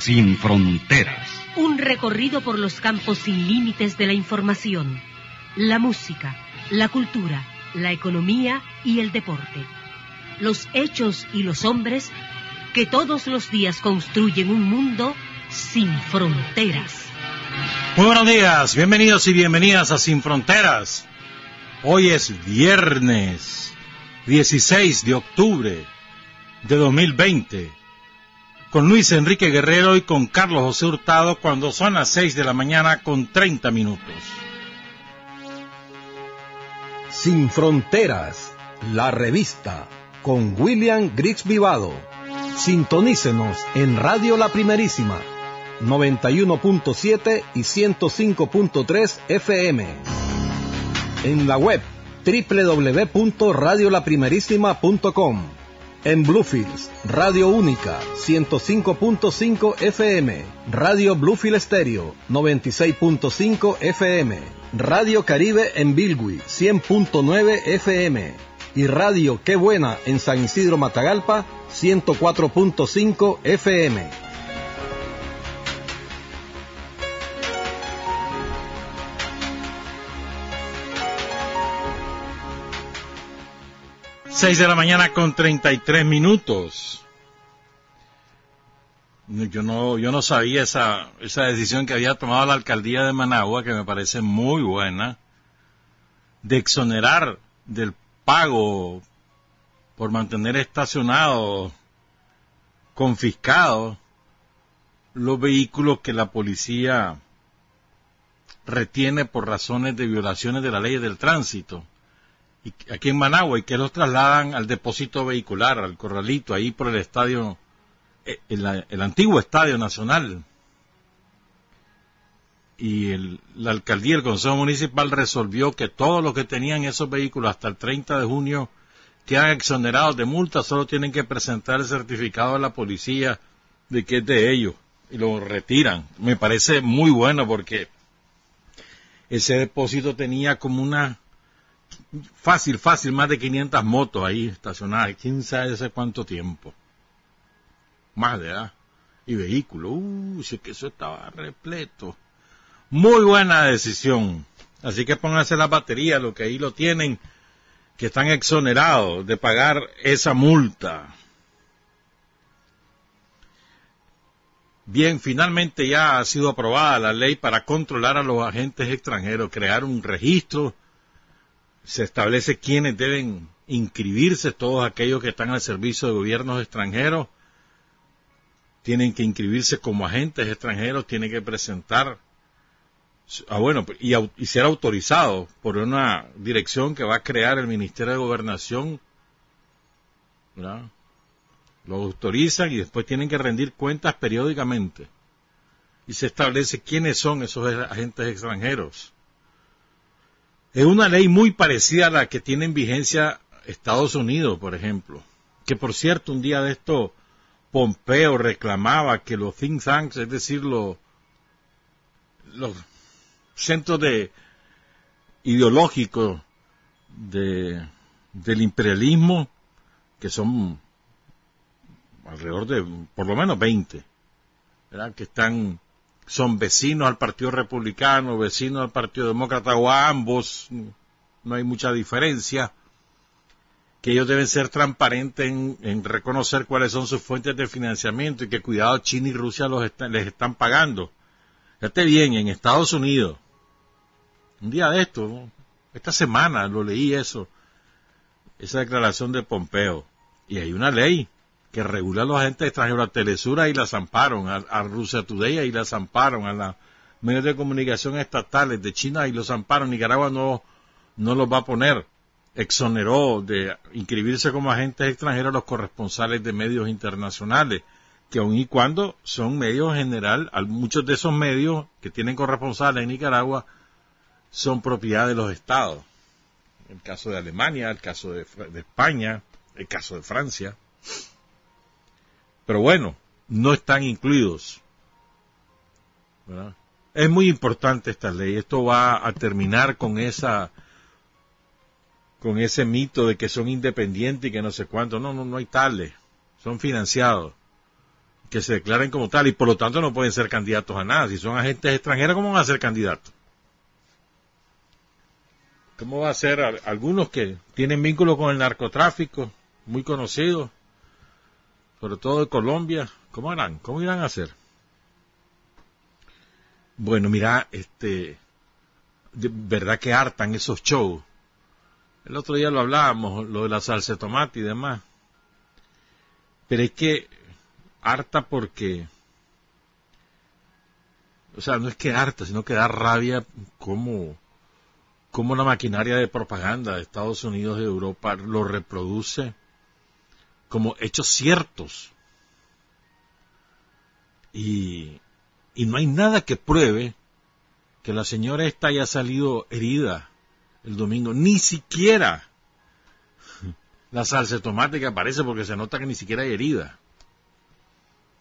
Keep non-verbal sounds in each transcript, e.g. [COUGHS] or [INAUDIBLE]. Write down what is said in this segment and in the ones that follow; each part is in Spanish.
Sin fronteras. Un recorrido por los campos sin límites de la información, la música, la cultura, la economía y el deporte. Los hechos y los hombres que todos los días construyen un mundo sin fronteras. Muy buenos días, bienvenidos y bienvenidas a Sin Fronteras. Hoy es viernes 16 de octubre de 2020 con Luis Enrique Guerrero y con Carlos José Hurtado cuando son las 6 de la mañana con 30 minutos. Sin Fronteras, la revista, con William Griggs Vivado. Sintonícenos en Radio La Primerísima, 91.7 y 105.3 FM. En la web www.radiolaprimerísima.com en Bluefields, Radio Única, 105.5 FM, Radio Bluefield Estéreo, 96.5 FM, Radio Caribe en Bilwi, 100.9 FM, y Radio Qué Buena en San Isidro Matagalpa, 104.5 FM. 6 de la mañana con 33 minutos. Yo no, yo no sabía esa, esa decisión que había tomado la alcaldía de Managua, que me parece muy buena, de exonerar del pago por mantener estacionados, confiscados, los vehículos que la policía retiene por razones de violaciones de la ley del tránsito aquí en Managua y que los trasladan al depósito vehicular, al corralito, ahí por el estadio, eh, el, antiguo estadio nacional. Y la alcaldía, el consejo municipal resolvió que todos los que tenían esos vehículos hasta el 30 de junio quedan exonerados de multa, solo tienen que presentar el certificado a la policía de que es de ellos y lo retiran. Me parece muy bueno porque ese depósito tenía como una fácil, fácil, más de 500 motos ahí estacionadas, quién sabe hace cuánto tiempo. Más de edad. Y vehículos, uh, sí que eso estaba repleto. Muy buena decisión. Así que pónganse la batería, lo que ahí lo tienen, que están exonerados de pagar esa multa. Bien, finalmente ya ha sido aprobada la ley para controlar a los agentes extranjeros, crear un registro se establece quiénes deben inscribirse, todos aquellos que están al servicio de gobiernos extranjeros, tienen que inscribirse como agentes extranjeros, tienen que presentar, ah, bueno, y, ser autorizados por una dirección que va a crear el Ministerio de Gobernación, Lo autorizan y después tienen que rendir cuentas periódicamente. Y se establece quiénes son esos agentes extranjeros es una ley muy parecida a la que tiene en vigencia Estados Unidos, por ejemplo. Que por cierto, un día de esto, Pompeo reclamaba que los think tanks, es decir, los, centros de ideológicos de, del imperialismo, que son alrededor de por lo menos 20, ¿verdad? que están son vecinos al Partido Republicano, vecinos al Partido Demócrata o a ambos, no hay mucha diferencia, que ellos deben ser transparentes en, reconocer cuáles son sus fuentes de financiamiento y que cuidado China y Rusia los les están pagando. Fíjate bien, en Estados Unidos, un día de esto, esta semana lo leí eso, esa declaración de Pompeo, y hay una ley que regula a los agentes extranjeros, a Telesura y las amparon, a, Rusia Today y las amparon, a los medios de comunicación estatales de China y los amparon. Nicaragua no, no los va a poner. Exoneró de inscribirse como agentes extranjeros a los corresponsales de medios internacionales, que aun y cuando son medios en general, muchos de esos medios que tienen corresponsales en Nicaragua son propiedad de los estados. El caso de Alemania, el caso de España, el caso de Francia. Pero bueno, no están incluidos. Es muy importante esta ley. Esto va a terminar con esa con ese mito de que son independientes y que no sé cuánto. No, no, no hay tales. Son financiados. que se declaren como tal y por lo tanto no pueden ser candidatos a nada. Si son agentes extranjeros, ¿cómo van a ser candidatos? ¿Cómo va a ser algunos que tienen vínculo con el narcotráfico, muy conocidos, sobre todo de Colombia? ¿Cómo harán? ¿Cómo irán a hacer? Bueno, mira, este, de verdad que hartan esos shows. El otro día lo hablábamos, lo de la salsa de tomate y demás. Pero es que harta porque, o sea, no es que harta, sino que da rabia como, como la maquinaria de propaganda de Estados Unidos y Europa lo reproduce como hechos ciertos. Y, y no hay nada que pruebe que la señora esta haya salido herida el domingo, ni siquiera [LAUGHS] la salsa de tomate que aparece porque se nota que ni siquiera hay herida.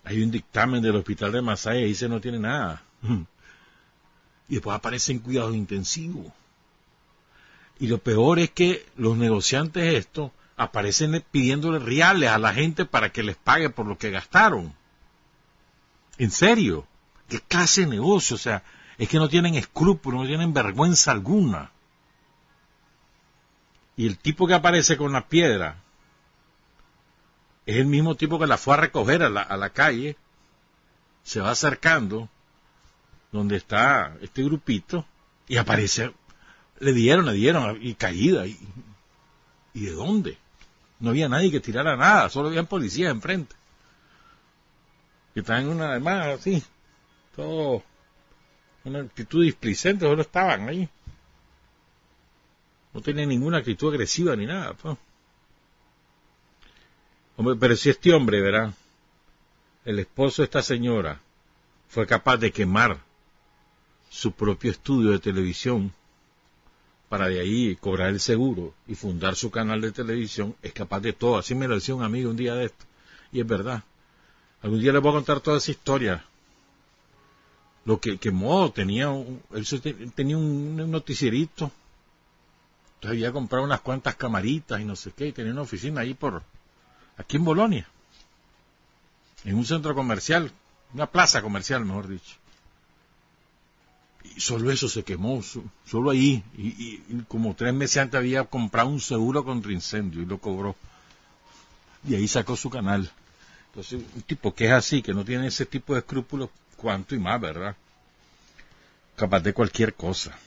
Hay un dictamen del hospital de Masaya y dice no tiene nada. [LAUGHS] Y después aparecen cuidados intensivos. Y lo peor es que los negociantes estos aparecen pidiéndole reales a la gente para que les pague por lo que gastaron. En serio, ¿qué clase de negocio? O sea, es que no tienen escrúpulos, no tienen vergüenza alguna. Y el tipo que aparece con la piedra es el mismo tipo que la fue a recoger a la, a la calle, se va acercando donde está este grupito y aparece, le dieron, le dieron, y caída. ¿Y, y de dónde? No había nadie que tirara nada, solo habían policías enfrente. Que estaban en una, además, así, todo, una actitud displicente, solo estaban ahí. No tenían ninguna actitud agresiva ni nada. Pues. Hombre, pero si este hombre, verá, el esposo de esta señora fue capaz de quemar su propio estudio de televisión para de ahí cobrar el seguro y fundar su canal de televisión, es capaz de todo. Así me lo decía un amigo un día de esto. Y es verdad. Algún día les voy a contar toda esa historia. Lo que quemó, tenía un, él tenía un noticierito. Entonces había comprado unas cuantas camaritas y no sé qué, y tenía una oficina ahí por, aquí en Bolonia, en un centro comercial, una plaza comercial, mejor dicho. Y solo eso se quemó, solo ahí. Y, como tres meses antes había comprado un seguro contra incendio y lo cobró. Y ahí sacó su canal. Entonces, un tipo que es así, que no tiene ese tipo de escrúpulos, cuanto y más, ¿verdad? Capaz de cualquier cosa.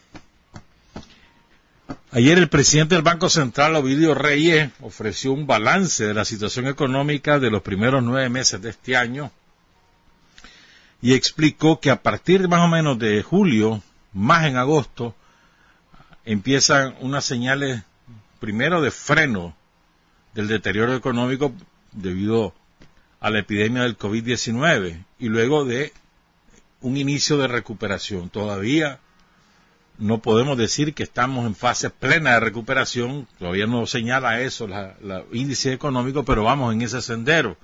Ayer el presidente del Banco Central, Ovidio Reyes, ofreció un balance de la situación económica de los primeros nueve meses de este año y explicó que a partir más o menos de julio, más en agosto, empiezan unas señales primero de freno del deterioro económico debido a la epidemia del COVID-19 y luego de un inicio de recuperación. Todavía no podemos decir que estamos en fase plena de recuperación, todavía no señala eso el índice económico, pero vamos en ese sendero.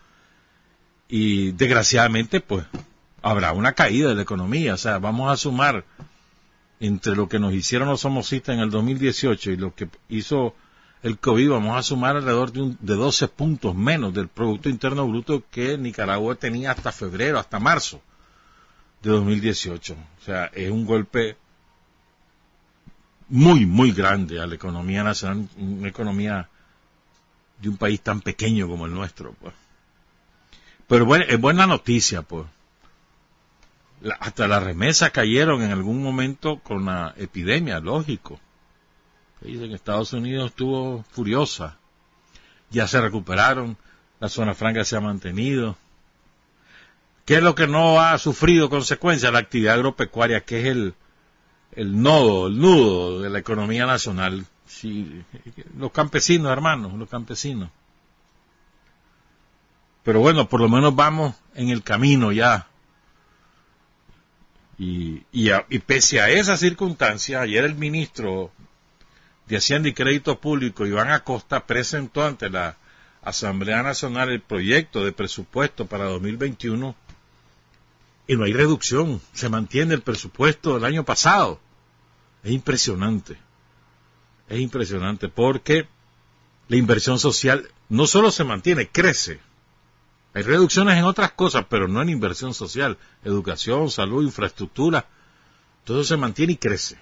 Y desgraciadamente, pues, habrá una caída de la economía, o sea, vamos a sumar entre lo que nos hicieron los somocistas en el 2018 y lo que hizo el COVID, vamos a sumar alrededor de, un, de 12 puntos menos del Producto Interno Bruto que Nicaragua tenía hasta febrero, hasta marzo de 2018. O sea, es un golpe muy, muy grande a la economía nacional, una economía de un país tan pequeño como el nuestro, pues. Pero bueno, es buena noticia, pues. Hasta las remesas cayeron en algún momento con la epidemia, lógico. Dicen que Estados Unidos estuvo furiosa. Ya se recuperaron, la zona franca se ha mantenido. ¿Qué es lo que no ha sufrido consecuencias? La actividad agropecuaria, que es el, el nodo, el nudo de la economía nacional. Sí, los campesinos, hermanos, los campesinos. Pero bueno, por lo menos vamos en el camino ya. Y, y, pese a esa circunstancia, ayer el ministro de Hacienda y Crédito Público, Iván Acosta, presentó ante la Asamblea Nacional el proyecto de presupuesto para 2021 y no hay reducción, se mantiene el presupuesto del año pasado. Es impresionante, es impresionante porque la inversión social no solo se mantiene, crece. Hay reducciones en otras cosas, pero no en inversión social, educación, salud, infraestructura. Todo se mantiene y crece.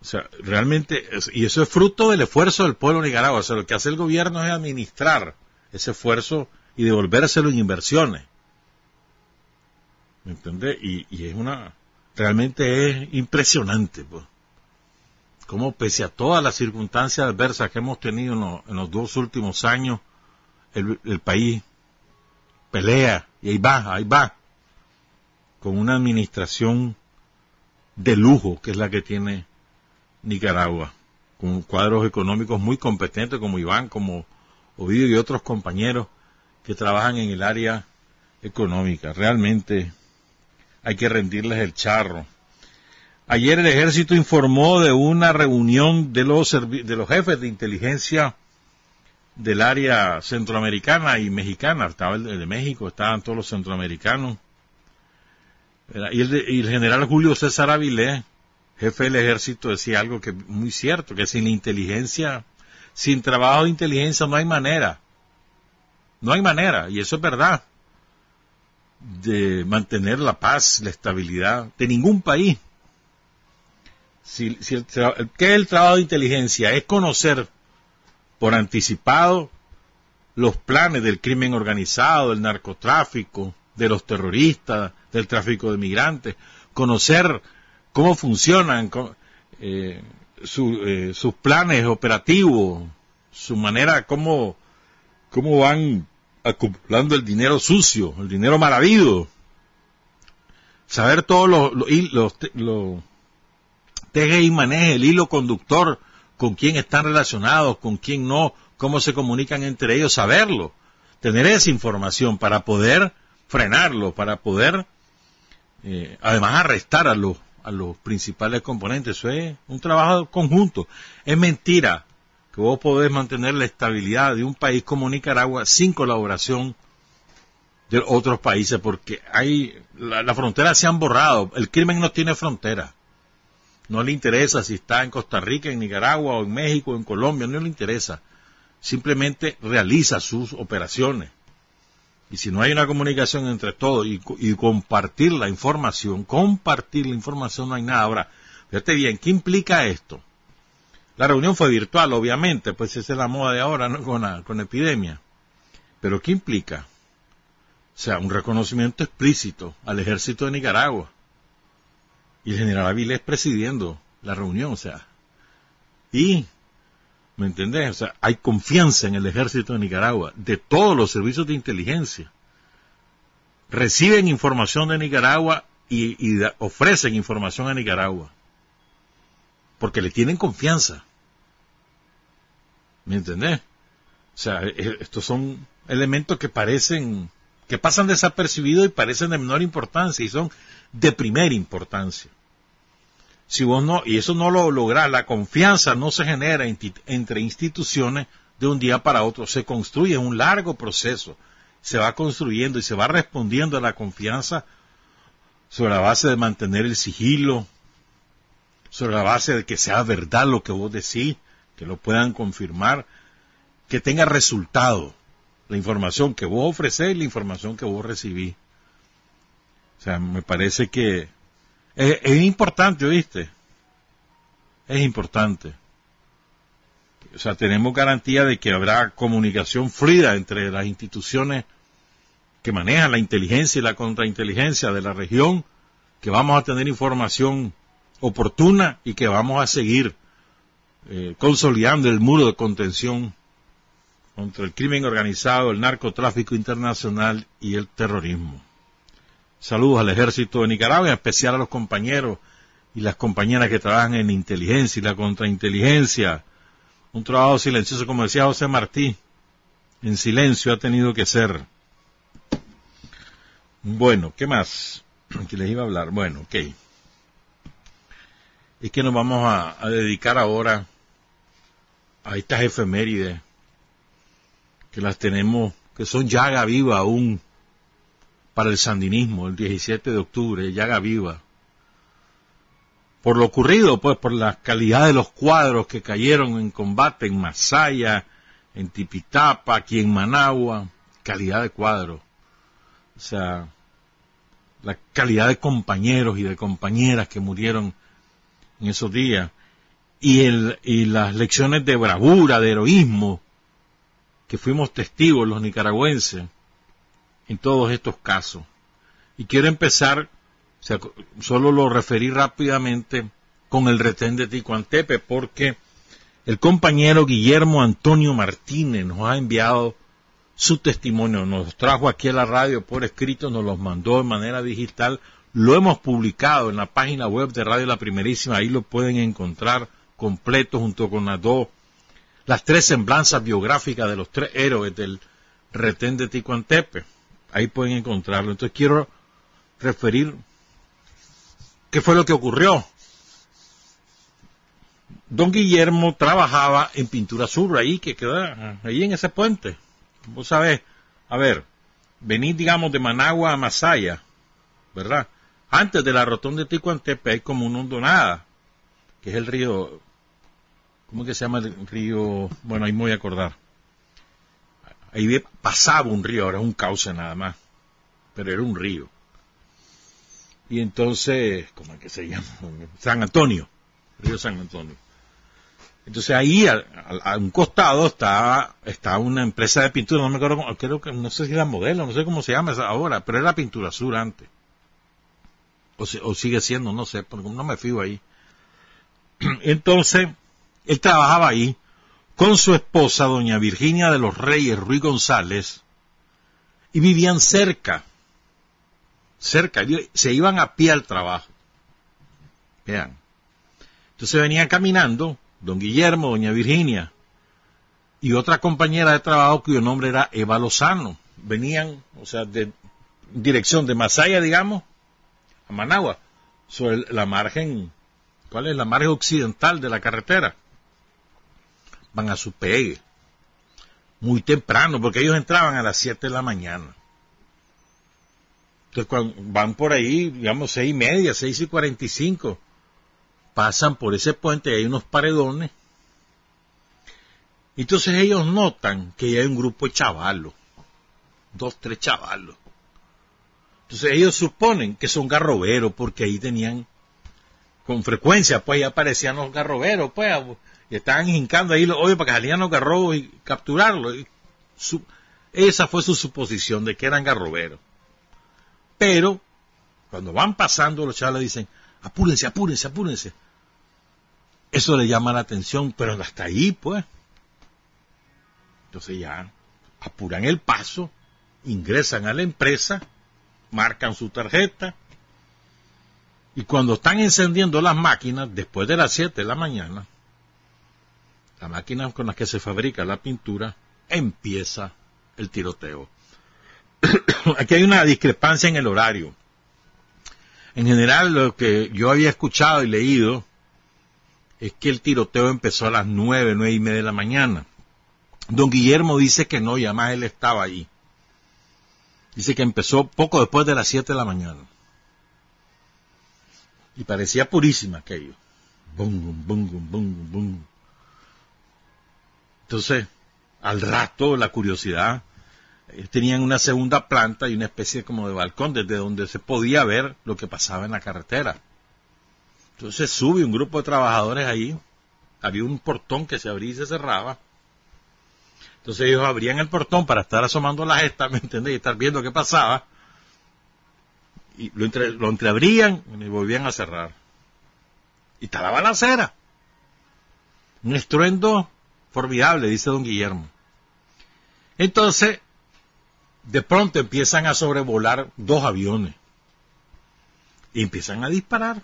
O sea, realmente, y eso es fruto del esfuerzo del pueblo de Nicaragua. O sea, lo que hace el gobierno es administrar ese esfuerzo y devolvérselo en inversiones. ¿Me entiendes? Y, es una, realmente es impresionante, pues. Como pese a todas las circunstancias adversas que hemos tenido en, los dos últimos años, el, país pelea y ahí va, ahí va, con una administración de lujo que es la que tiene Nicaragua, con cuadros económicos muy competentes como Iván, como Ovidio y otros compañeros que trabajan en el área económica. Realmente hay que rendirles el charro. Ayer el ejército informó de una reunión de los, de los jefes de inteligencia del área centroamericana y mexicana. Estaba el de, México, estaban todos los centroamericanos. Y el, y el general Julio César Avilés, jefe del ejército, decía algo que muy cierto, que sin inteligencia, sin trabajo de inteligencia no hay manera. No hay manera, y eso es verdad, de mantener la paz, la estabilidad de ningún país. ¿Qué es el trabajo de inteligencia? Es conocer por anticipado los planes del crimen organizado, del narcotráfico, de los terroristas, del tráfico de migrantes, conocer cómo funcionan eh, eh, sus planes operativos, su manera, cómo, cómo van acumulando el dinero sucio, el dinero maravido. Saber todos los, los, los, teje y maneje, el hilo conductor, con quién están relacionados, con quién no, cómo se comunican entre ellos, saberlo. Tener esa información para poder frenarlo, para poder, eh, además, arrestar a los, a los principales componentes. Eso es un trabajo conjunto. Es mentira que vos podés mantener la estabilidad de un país como Nicaragua sin colaboración de otros países, porque hay, las fronteras se han borrado, el crimen no tiene frontera. No le interesa si está en Costa Rica, en Nicaragua, o en México, o en Colombia, no le interesa. Simplemente realiza sus operaciones. Y si no hay una comunicación entre todos y, y, compartir la información, compartir la información no hay nada. Ahora, fíjate bien, ¿qué implica esto? La reunión fue virtual, obviamente, pues esa es la moda de ahora, ¿no? Con la, con epidemia. Pero ¿qué implica? O sea, un reconocimiento explícito al ejército de Nicaragua. Y el general Avilés presidiendo la reunión, o sea. Y, ¿me entendés? O sea, hay confianza en el ejército de Nicaragua, de todos los servicios de inteligencia. Reciben información de Nicaragua y, ofrecen información a Nicaragua. Porque le tienen confianza. ¿Me entendés? O sea, e, estos son elementos que parecen, que pasan desapercibidos y parecen de menor importancia y son de primera importancia. Si vos no, y eso no lo lográs, la confianza no se genera entre instituciones de un día para otro, se construye un largo proceso, se va construyendo y se va respondiendo a la confianza sobre la base de mantener el sigilo, sobre la base de que sea verdad lo que vos decís, que lo puedan confirmar, que tenga resultado la información que vos ofrecés y la información que vos recibís. O sea, me parece que es, importante, ¿oíste? Es importante. O sea, tenemos garantía de que habrá comunicación fluida entre las instituciones que manejan la inteligencia y la contrainteligencia de la región, que vamos a tener información oportuna y que vamos a seguir eh, consolidando el muro de contención contra el crimen organizado, el narcotráfico internacional y el terrorismo. Saludos al ejército de Nicaragua, en especial a los compañeros y las compañeras que trabajan en inteligencia y la contrainteligencia. Un trabajo silencioso, como decía José Martí, en silencio ha tenido que ser. Bueno, ¿qué más? [CLEARS THROAT] que les iba a hablar? Bueno, ok. Es que nos vamos a dedicar ahora a estas efemérides que las tenemos, que son llaga viva aún para el sandinismo, el 17 de octubre, llaga viva. Por lo ocurrido, pues, por la calidad de los cuadros que cayeron en combate en Masaya, en Tipitapa, aquí en Managua, calidad de cuadro, o sea, la calidad de compañeros y de compañeras que murieron en esos días, y, el, y las lecciones de bravura, de heroísmo, que fuimos testigos los nicaragüenses en todos estos casos. Y quiero empezar, solo lo referí rápidamente, con el retén de Ticuantepe, porque el compañero Guillermo Antonio Martínez nos ha enviado su testimonio, nos trajo aquí a la radio por escrito, nos los mandó de manera digital, lo hemos publicado en la página web de Radio La Primerísima, ahí lo pueden encontrar completo junto con las dos, las tres semblanzas biográficas de los tres héroes del retén de Ticuantepe. Ahí pueden encontrarlo. Entonces quiero referir qué fue lo que ocurrió don Guillermo trabajaba en Pintura Sur, ahí que queda, ahí en ese puente. Vos sabés, a ver, venís, digamos, de Managua a Masaya, ¿verdad? Antes de la rotonda de Ticuantepe hay como una hondonada, que es el río, ¿cómo que se llama el río? Bueno, ahí me voy a acordar. Ahí pasaba un río, ahora es un cauce nada más, pero era un río. Y entonces, ¿cómo es que se llama? [LAUGHS] San Antonio, río San Antonio. Entonces ahí, a, un costado, está una empresa de pintura, no me acuerdo, creo que, no sé si era modelo, no sé cómo se llama ahora, pero era Pintura Sur antes. O, o sigue siendo, no sé, porque no me fijo ahí. [CLEARS THROAT] Entonces, él trabajaba ahí con su esposa, doña Virginia de los Reyes Ruiz González, y vivían cerca, cerca, se iban a pie al trabajo. Vean. Entonces venían caminando don Guillermo, doña Virginia y otra compañera de trabajo cuyo nombre era Eva Lozano. Venían, o sea, de dirección de Masaya, digamos, a Managua, sobre la margen, ¿cuál es la margen occidental de la carretera? Van a su pegue, muy temprano, porque ellos entraban a las 7 de la mañana. Entonces, cuando van por ahí, digamos, seis y media, seis y cuarenta y cinco, pasan por ese puente hay unos paredones. Entonces ellos notan que hay un grupo de chavalos, dos, tres chavalos. Entonces ellos suponen que son garroberos porque ahí tenían con frecuencia, pues ya aparecían los garroberos, pues, y estaban hincando ahí los hoyos para que salían los garrobos y capturarlos. esa fue su suposición de que eran garroberos. Pero, cuando van pasando, los chavales dicen, apúrense, apúrense, apúrense. Eso le llama la atención, pero hasta ahí, pues. Entonces ya apuran el paso, ingresan a la empresa, marcan su tarjeta, y cuando están encendiendo las máquinas, después de las 7 de la mañana, la máquina con la que se fabrica la pintura, empieza el tiroteo. [COUGHS] Aquí hay una discrepancia en el horario. En general, lo que yo había escuchado y leído es que el tiroteo empezó a las nueve, nueve y media de la mañana. Don Guillermo dice que no, y además él estaba ahí. Dice que empezó poco después de las siete de la mañana. Y parecía purísima aquello. Bum, bum, bum, bum, bum. Entonces, al rato, la curiosidad, tenían una segunda planta y una especie como de balcón desde donde se podía ver lo que pasaba en la carretera. Entonces sube un grupo de trabajadores ahí, había un portón que se abría y se cerraba. Entonces ellos abrían el portón para estar asomando la gesta, ¿me entendés? Y estar viendo qué pasaba. Y lo, lo entreabrían y volvían a cerrar. Y estaba la balacera. Un estruendo formidable, dice don Guillermo. Entonces, de pronto empiezan a sobrevolar dos aviones. Y empiezan a disparar.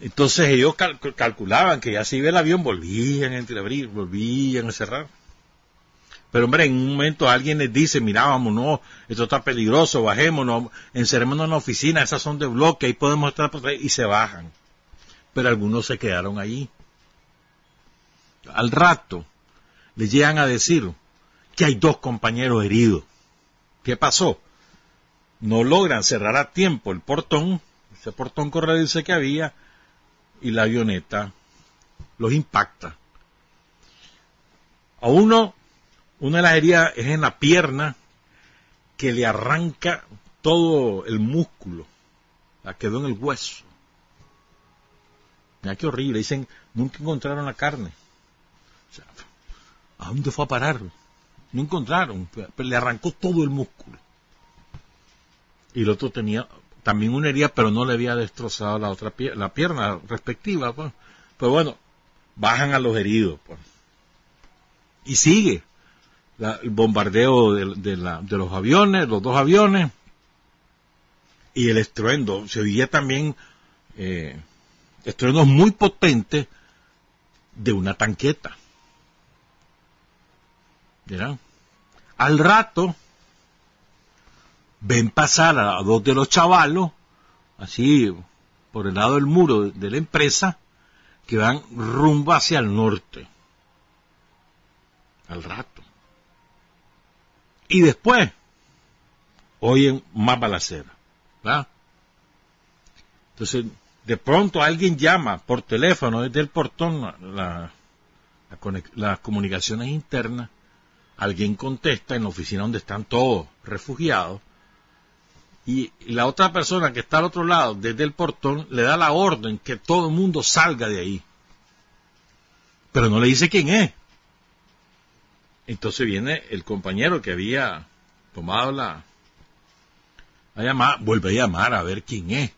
Entonces ellos calculaban que ya si iba el avión volvían a entreabrir, volvían a cerrar. Pero hombre, en un momento alguien les dice, mira, vámonos, esto está peligroso, bajémonos, encerrémonos en la oficina, esas son de bloque, ahí podemos estar y se bajan. Pero algunos se quedaron ahí. Al rato les llegan a decir que hay dos compañeros heridos. ¿Qué pasó? No logran cerrar a tiempo el portón, ese portón corredizo que había, y la avioneta los impacta. A uno Una de las heridas es en la pierna que le arranca todo el músculo. La quedó en el hueso. Mira qué horrible. Dicen, nunca encontraron la carne. ¿A dónde fue a parar? No encontraron. Pero le arrancó todo el músculo. Y el otro tenía también una herida, pero no le había destrozado la otra la pierna respectiva. Pues. Pero bueno, bajan a los heridos. Pues. Y sigue el bombardeo de, los aviones, los dos aviones, y el estruendo. Se oía también eh, estruendos muy potentes de una tanqueta. Al rato, ven pasar a dos de los chavalos, así por el lado del muro de la empresa, que van rumbo hacia el norte. Al rato. Y después, oyen más balacera. Entonces, de pronto alguien llama por teléfono desde el portón, las comunicaciones internas, alguien contesta en la oficina donde están todos refugiados, y la otra persona que está al otro lado, desde el portón, le da la orden que todo el mundo salga de ahí. Pero no le dice quién es. Entonces viene el compañero que había tomado la, la llamada, vuelve a llamar a ver quién es.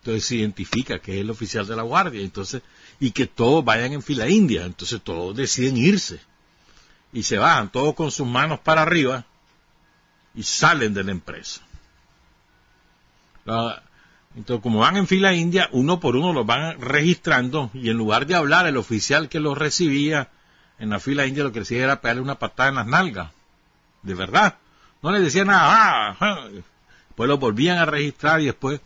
Entonces se identifica que es el oficial de la guardia. Entonces, y que todos vayan en fila india. Entonces todos deciden irse. Y se bajan todos con sus manos para arriba y salen de la empresa entonces, como van en fila india, uno por uno los van registrando y en lugar de hablar el oficial que los recibía en la fila india, lo que decía era pegarle una patada en las nalgas. De verdad. No le decía nada. Ah. Después los volvían a registrar y después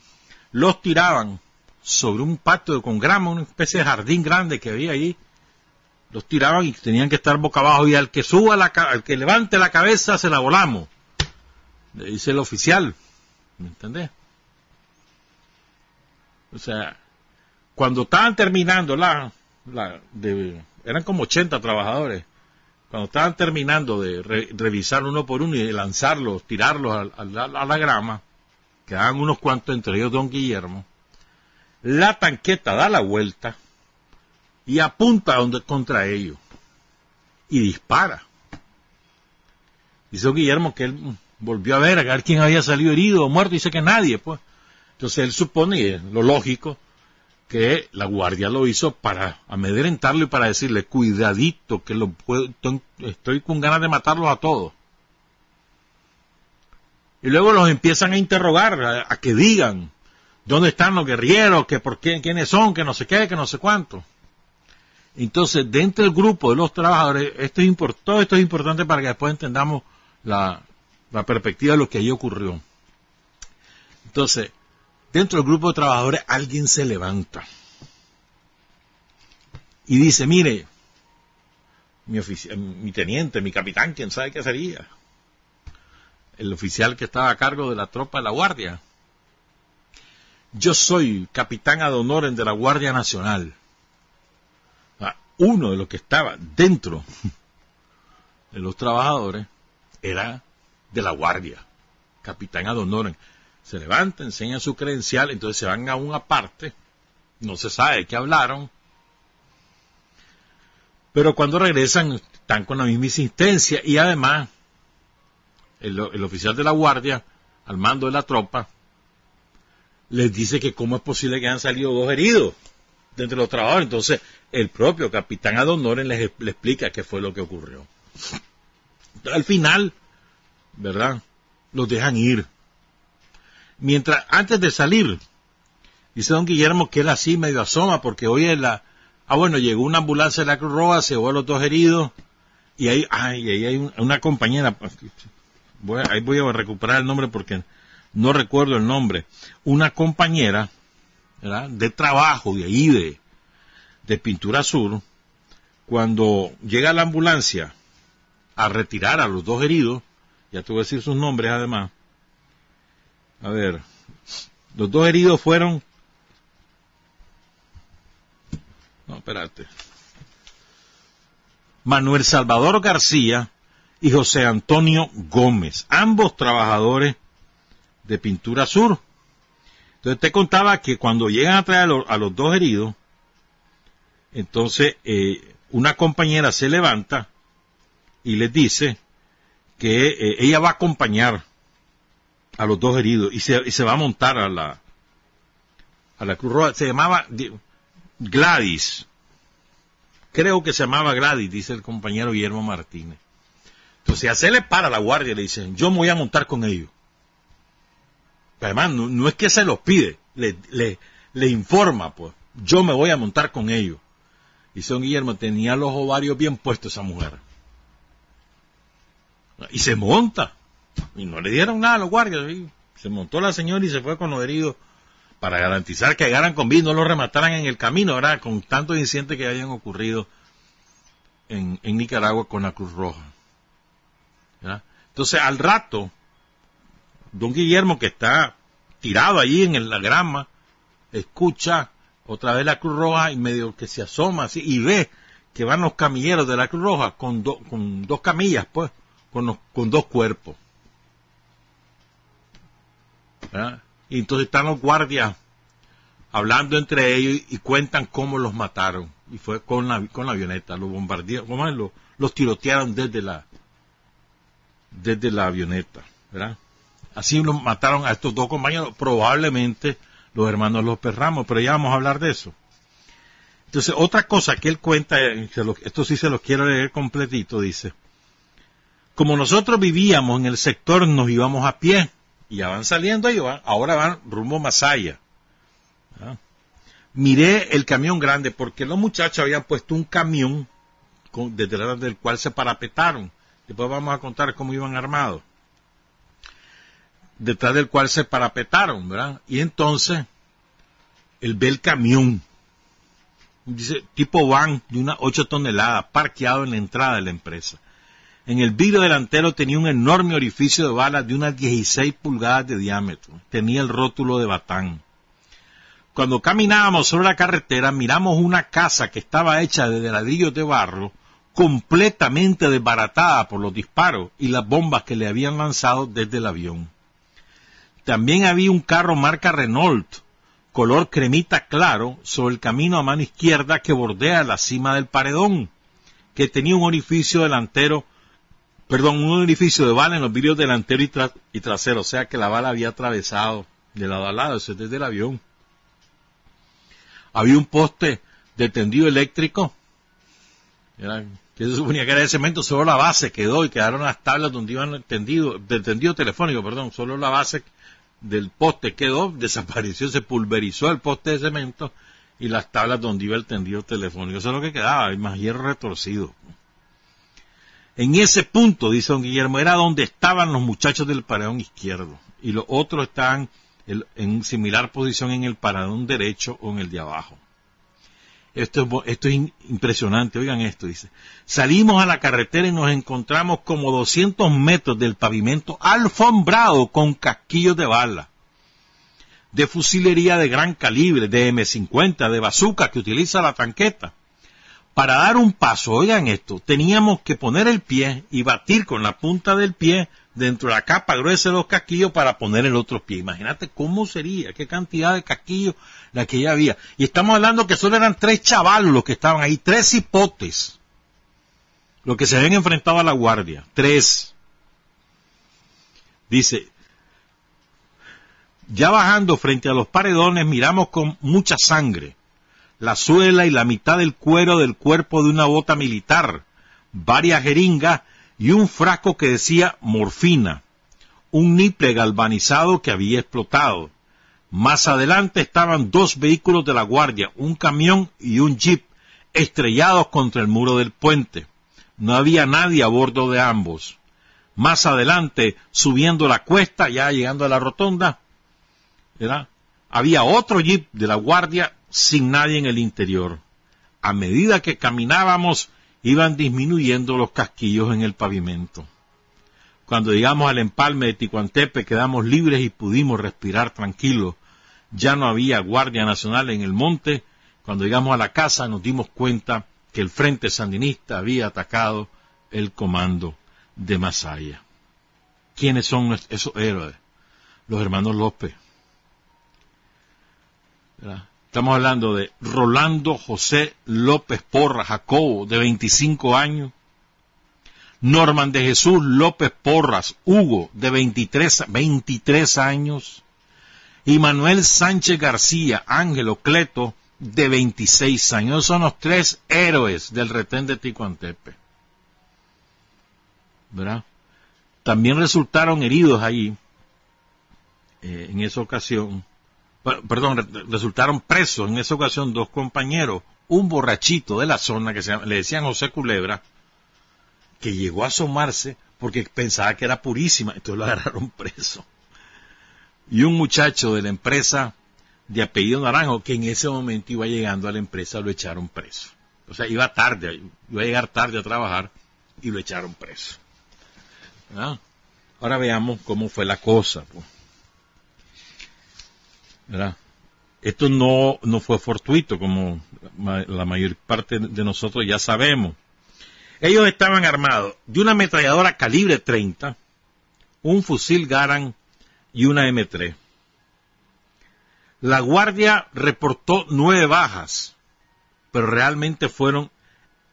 los tiraban sobre un patio con grama, una especie de jardín grande que había ahí. Los tiraban y tenían que estar boca abajo y al que suba la, al que levante la cabeza se la volamos. Le dice el oficial. ¿Me entendés? O sea, cuando estaban terminando la, la de, eran como 80 trabajadores, cuando estaban terminando de revisar uno por uno y de lanzarlos, tirarlos a, la grama, quedaban unos cuantos, entre ellos don Guillermo, la tanqueta da la vuelta y apunta contra ellos y dispara. Dice Guillermo que él volvió a ver, a ver quién había salido herido o muerto, dice que nadie, pues. Entonces él supone, lo lógico, que la guardia lo hizo para amedrentarlo y para decirle, cuidadito, que lo puedo, estoy con ganas de matarlos a todos. Y luego los empiezan a interrogar, a, que digan dónde están los guerrilleros, que por qué, quiénes son, que no sé qué, que no sé cuánto. Entonces, dentro del grupo de los trabajadores, esto es todo esto es importante para que después entendamos la, la perspectiva de lo que allí ocurrió. Entonces, dentro del grupo de trabajadores alguien se levanta y dice, mire, mi, mi teniente, mi capitán, quién sabe qué sería, el oficial que estaba a cargo de la tropa de la Guardia. Yo soy capitán ad honorem de la Guardia Nacional. Uno de los que estaba dentro de los trabajadores era de la Guardia, capitán ad honorem se levanta, enseña su credencial, entonces se van a una parte, no se sabe de qué hablaron, pero cuando regresan están con la misma insistencia y además el, oficial de la guardia, al mando de la tropa, les dice que cómo es posible que hayan salido dos heridos entre los trabajadores. Entonces, el propio capitán Adonoren les, les explica qué fue lo que ocurrió. al final, ¿verdad? Los dejan ir. Mientras, antes de salir, dice don Guillermo que él así medio asoma porque hoy es la, ah bueno, llegó una ambulancia de la Cruz Roja, se llevó a los dos heridos, y ahí, ay, ahí hay una compañera, ahí voy a recuperar el nombre porque no recuerdo el nombre, una compañera, de trabajo de ahí de, de Pintura Sur, cuando llega la ambulancia a retirar a los dos heridos, ya te voy a decir sus nombres además, a ver, los dos heridos fueron... No, espérate. Manuel Salvador García y José Antonio Gómez, ambos trabajadores de Pintura Sur. Entonces te contaba que cuando llegan a traer a los, dos heridos, entonces eh, una compañera se levanta y les dice que eh, ella va a acompañar a los dos heridos y se, va a montar a la, a la Cruz Roja. Se llamaba Gladys. Creo que se llamaba Gladys, dice el compañero Guillermo Martínez. Entonces, a se le para la guardia y le dicen, yo me voy a montar con ellos. Además, no, es que se los pide, le, le, informa, pues, yo me voy a montar con ellos. Y son Guillermo tenía los ovarios bien puestos esa mujer. Y se monta. Y no le dieron nada a los guardias. Se montó la señora y se fue con los heridos para garantizar que llegaran con vida, no lo remataran en el camino, ¿verdad? Con tantos incidentes que habían ocurrido en, Nicaragua con la Cruz Roja. Entonces, al rato, don Guillermo, que está tirado allí en la grama, escucha otra vez la Cruz Roja y medio que se asoma así y ve que van los camilleros de la Cruz Roja con, con dos camillas, pues, con, con dos cuerpos. Y entonces están los guardias hablando entre ellos y, cuentan cómo los mataron. Y fue con la, con la avioneta, los bombardearon, los, los tirotearon desde la, desde la avioneta, ¿verdad? Así los mataron a estos dos compañeros, probablemente los hermanos Los Perramos, pero ya vamos a hablar de eso. Entonces, otra cosa que él cuenta, esto sí se lo quiero leer completito, dice, como nosotros vivíamos en el sector, nos íbamos a pie, y ya van saliendo van, ahora van rumbo Masaya. ¿Ah? Miré el camión grande porque los muchachos habían puesto un camión detrás del cual se parapetaron. Después vamos a contar cómo iban armados. Detrás del cual se parapetaron, ¿verdad? Y entonces, él ve el camión, dice, tipo van de unas 8 toneladas, parqueado en la entrada de la empresa. En el vidrio delantero tenía un enorme orificio de balas de unas 16 pulgadas de diámetro. Tenía el rótulo de Batán. Cuando caminábamos sobre la carretera, miramos una casa que estaba hecha de ladrillos de barro, completamente desbaratada por los disparos y las bombas que le habían lanzado desde el avión. También había un carro marca Renault, color cremita claro, sobre el camino a mano izquierda que bordea la cima del paredón, que tenía un orificio delantero perdón, un edificio de bala en los vidrios delantero y, trasero, o sea que la bala había atravesado de lado a lado, eso es desde el avión. Había un poste de tendido eléctrico, que se suponía que era de cemento, solo la base quedó y quedaron las tablas donde iban tendido, del tendido telefónico, perdón, solo la base del poste quedó, desapareció, se pulverizó el poste de cemento y las tablas donde iba el tendido telefónico, eso es lo que quedaba, más hierro retorcido. En ese punto, dice don Guillermo, era donde estaban los muchachos del paredón izquierdo y los otros estaban en similar posición en el paredón derecho o en el de abajo. Esto es, esto es impresionante, oigan esto, dice. Salimos a la carretera y nos encontramos como 200 metros del pavimento alfombrado con casquillos de bala, de fusilería de gran calibre, de M50, de bazooka que utiliza la tanqueta, para dar un paso, oigan esto, teníamos que poner el pie y batir con la punta del pie dentro de la capa gruesa de los casquillos para poner el otro pie. Imagínate cómo sería, qué cantidad de casquillos la que ya había. Y estamos hablando que solo eran tres chavalos los que estaban ahí, tres hipotes, los que se habían enfrentado a la guardia, tres. Dice, ya bajando frente a los paredones miramos con mucha sangre la suela y la mitad del cuero del cuerpo de una bota militar, varias jeringas y un frasco que decía morfina, un niple galvanizado que había explotado. Más adelante estaban dos vehículos de la guardia, un camión y un jeep, estrellados contra el muro del puente. No había nadie a bordo de ambos. Más adelante, subiendo la cuesta, ya llegando a la rotonda, había otro jeep de la guardia sin nadie en el interior. A medida que caminábamos, iban disminuyendo los casquillos en el pavimento. Cuando llegamos al empalme de Ticuantepe quedamos libres y pudimos respirar tranquilos. Ya no había Guardia Nacional en el monte. Cuando llegamos a la casa nos dimos cuenta que el Frente Sandinista había atacado el comando. de Masaya. ¿Quiénes son esos héroes? Los hermanos López. Estamos hablando de Rolando José López Porra Jacobo, de 25 años. Norman de Jesús López Porras Hugo, de 23, 23 años. Y Manuel Sánchez García Ángelo Cleto, de 26 años. son los tres héroes del retén de Ticuantepe. ¿Verdad? También resultaron heridos ahí, eh, en esa ocasión, perdón, resultaron presos en esa ocasión dos compañeros, un borrachito de la zona que se le decían José Culebra, que llegó a asomarse porque pensaba que era purísima, entonces lo agarraron [LAUGHS] preso. Y un muchacho de la empresa de apellido Naranjo, que en ese momento iba llegando a la empresa, lo echaron preso. O sea, iba tarde, iba a llegar tarde a trabajar y lo echaron preso. Ahora veamos cómo fue la cosa. Pues. Esto no, no fue fortuito, como la mayor parte de nosotros ya sabemos. Ellos estaban armados de una ametralladora calibre 30, un fusil Garand y una M3. La Guardia reportó nueve bajas, pero realmente fueron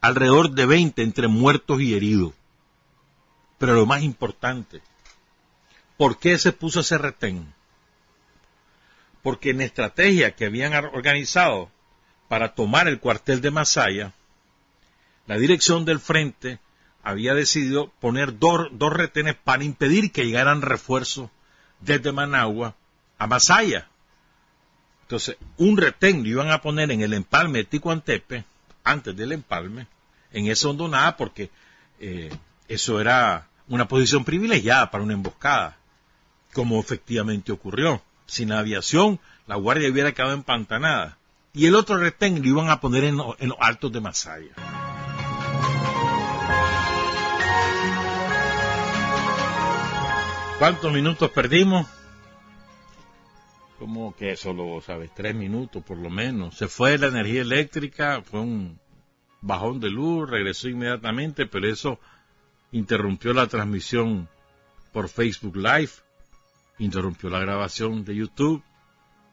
alrededor de 20 entre muertos y heridos. Pero lo más importante, ¿por qué se puso ese retén? Porque en estrategia que habían organizado para tomar el cuartel de Masaya, la dirección del frente había decidido poner dos, dos retenes para impedir que llegaran refuerzos desde Managua a Masaya. Entonces, un retén lo iban a poner en el empalme de Ticuantepe, antes del empalme, en esa hondonada, porque eh, eso era una posición privilegiada para una emboscada, como efectivamente ocurrió. Sin aviación, la guardia hubiera quedado empantanada. Y el otro retén lo iban a poner en, en los altos de Masaya. ¿Cuántos minutos perdimos? como que solo, sabes, tres minutos por lo menos. Se fue la energía eléctrica, fue un bajón de luz, regresó inmediatamente, pero eso interrumpió la transmisión por Facebook Live, interrumpió la grabación de YouTube,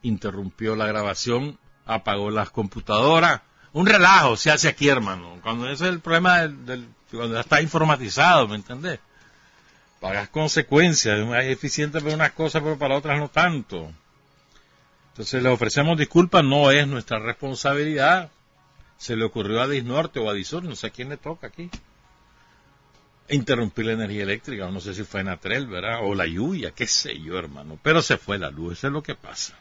interrumpió la grabación, apagó las computadoras. Un relajo se hace aquí, hermano. Cuando ese es el problema del, cuando ya está informatizado, ¿me entendés? Pagas consecuencias, es eficiente para unas cosas, pero para otras no tanto. Entonces le ofrecemos disculpas, no es nuestra responsabilidad. Se le ocurrió a Disnorte o a Disur, no sé a quién le toca aquí. Interrumpir la energía eléctrica, no sé si fue en Atrel, ¿verdad? O la lluvia, qué sé yo, hermano. Pero se fue la luz, eso es lo que pasa.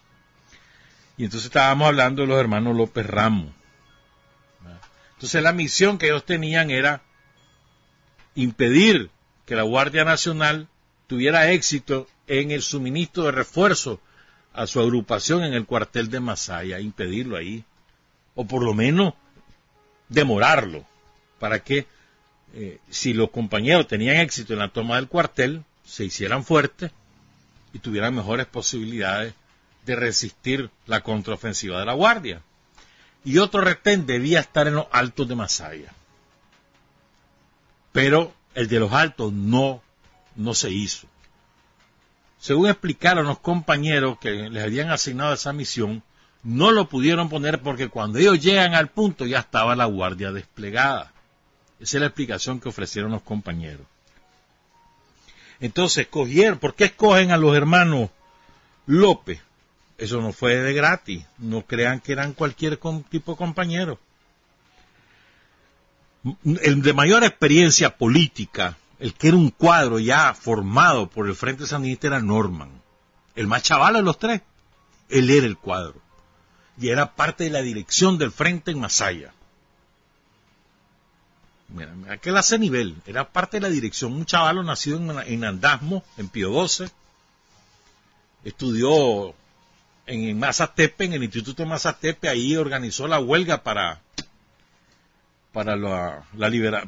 Y entonces estábamos hablando de los hermanos López Ramos. Entonces la misión que ellos tenían era impedir que la Guardia Nacional tuviera éxito en el suministro de refuerzos a su agrupación en el cuartel de Masaya, impedirlo ahí, o por lo menos demorarlo, para que eh, si los compañeros tenían éxito en la toma del cuartel, se hicieran fuertes y tuvieran mejores posibilidades de resistir la contraofensiva de la Guardia. Y otro retén debía estar en los altos de Masaya. Pero el de los altos no, no se hizo. Según explicaron los compañeros que les habían asignado esa misión, no lo pudieron poner porque cuando ellos llegan al punto ya estaba la guardia desplegada. Esa es la explicación que ofrecieron los compañeros. Entonces, escogieron, ¿por qué escogen a los hermanos López? Eso no fue de gratis. No crean que eran cualquier tipo de compañero. El de mayor experiencia política el que era un cuadro ya formado por el Frente Sandinista era Norman. El más chaval de los tres. Él era el cuadro. Y era parte de la dirección del Frente en Masaya. Mira, aquel hace nivel. Era parte de la dirección. Un chaval nacido en, Andasmo, en Pío XII. Estudió en Mazatepe, en el Instituto de Mazatepe. Ahí organizó la huelga para para, la,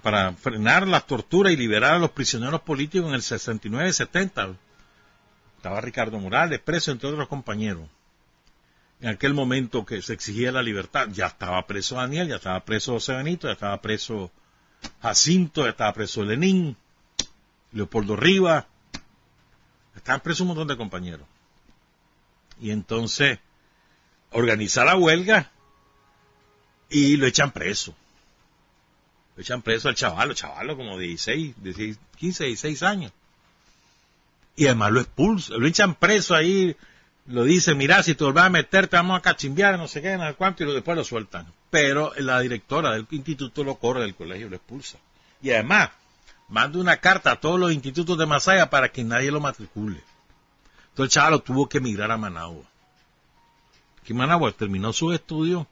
para frenar las torturas y liberar a los prisioneros políticos en el 69-70. Estaba Ricardo Morales preso, entre otros compañeros. En aquel momento que se exigía la libertad, ya estaba preso Daniel, ya estaba preso José Benito, ya estaba preso Jacinto, estaba preso Lenín. Leopoldo Rivas, estaban presos un montón de compañeros. Y entonces organiza la huelga y lo echan preso. Lo echan preso al chaval, chaval como 16, 16, 15, 16 años. Y además lo expulsan, lo echan preso ahí, lo dicen, mira, si te vuelves a meter, te vamos a cachimbiar, no sé qué, no sé cuánto, y después lo sueltan. Pero la directora del instituto lo corre del colegio, lo expulsa. Y además, manda una carta a todos los institutos de Masaya para que nadie lo matricule. Entonces el chaval tuvo que emigrar a Managua. Aquí Managua terminó sus estudios,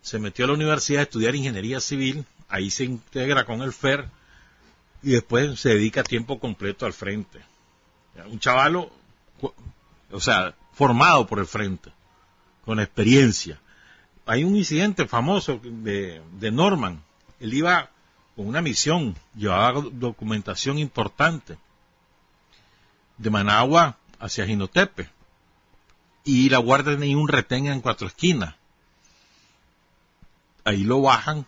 se metió a la universidad a estudiar ingeniería civil, ahí se integra con el FER y después se dedica tiempo completo al frente. Un chavalo, o sea, formado por el frente, con experiencia. Hay un incidente famoso de, de Norman. Él iba con una misión, llevaba documentación importante de Managua hacia Jinotepe. Y la guardia tenía un retén en cuatro esquinas. Ahí lo bajan,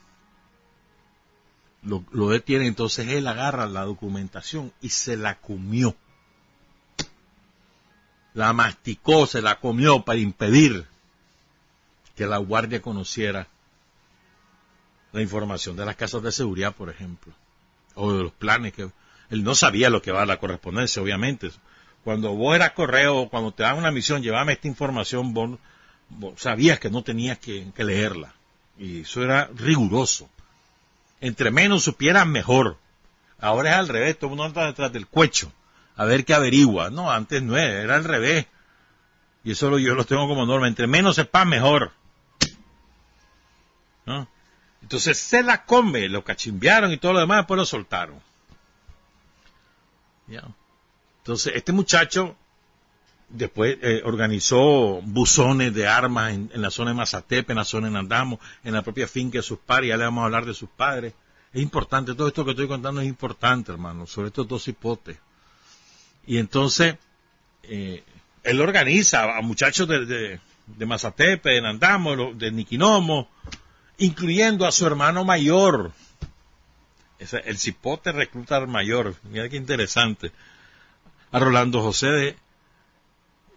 lo, lo detienen, entonces él agarra la documentación y se la comió. La masticó, se la comió para impedir que la guardia conociera la información de las casas de seguridad, por ejemplo, o de los planes que él no sabía lo que va a la correspondencia, obviamente. Cuando vos eras correo, cuando te dan una misión, llevame esta información, vos, sabías que no tenías que, leerla. Y eso era riguroso. Entre menos supieras, mejor. Ahora es al revés, todo el mundo anda detrás del cuecho, a ver qué averigua. No, antes no era, era al revés. Y eso yo lo tengo como norma. Entre menos sepas, mejor. ¿No? Entonces se la come, lo cachimbearon y todo lo demás, después lo soltaron. Entonces este muchacho después eh, organizó buzones de armas en, la zona de Mazatepe, en la zona de Nandamo, en la propia finca de sus padres, ya le vamos a hablar de sus padres. Es importante, todo esto que estoy contando es importante, hermano, sobre estos dos hipotes. Y entonces, eh, él organiza a muchachos de, de, Mazatepe, de Nandamo, de Niquinomo, incluyendo a su hermano mayor. el cipote recluta al mayor. Mira qué interesante. A Rolando José de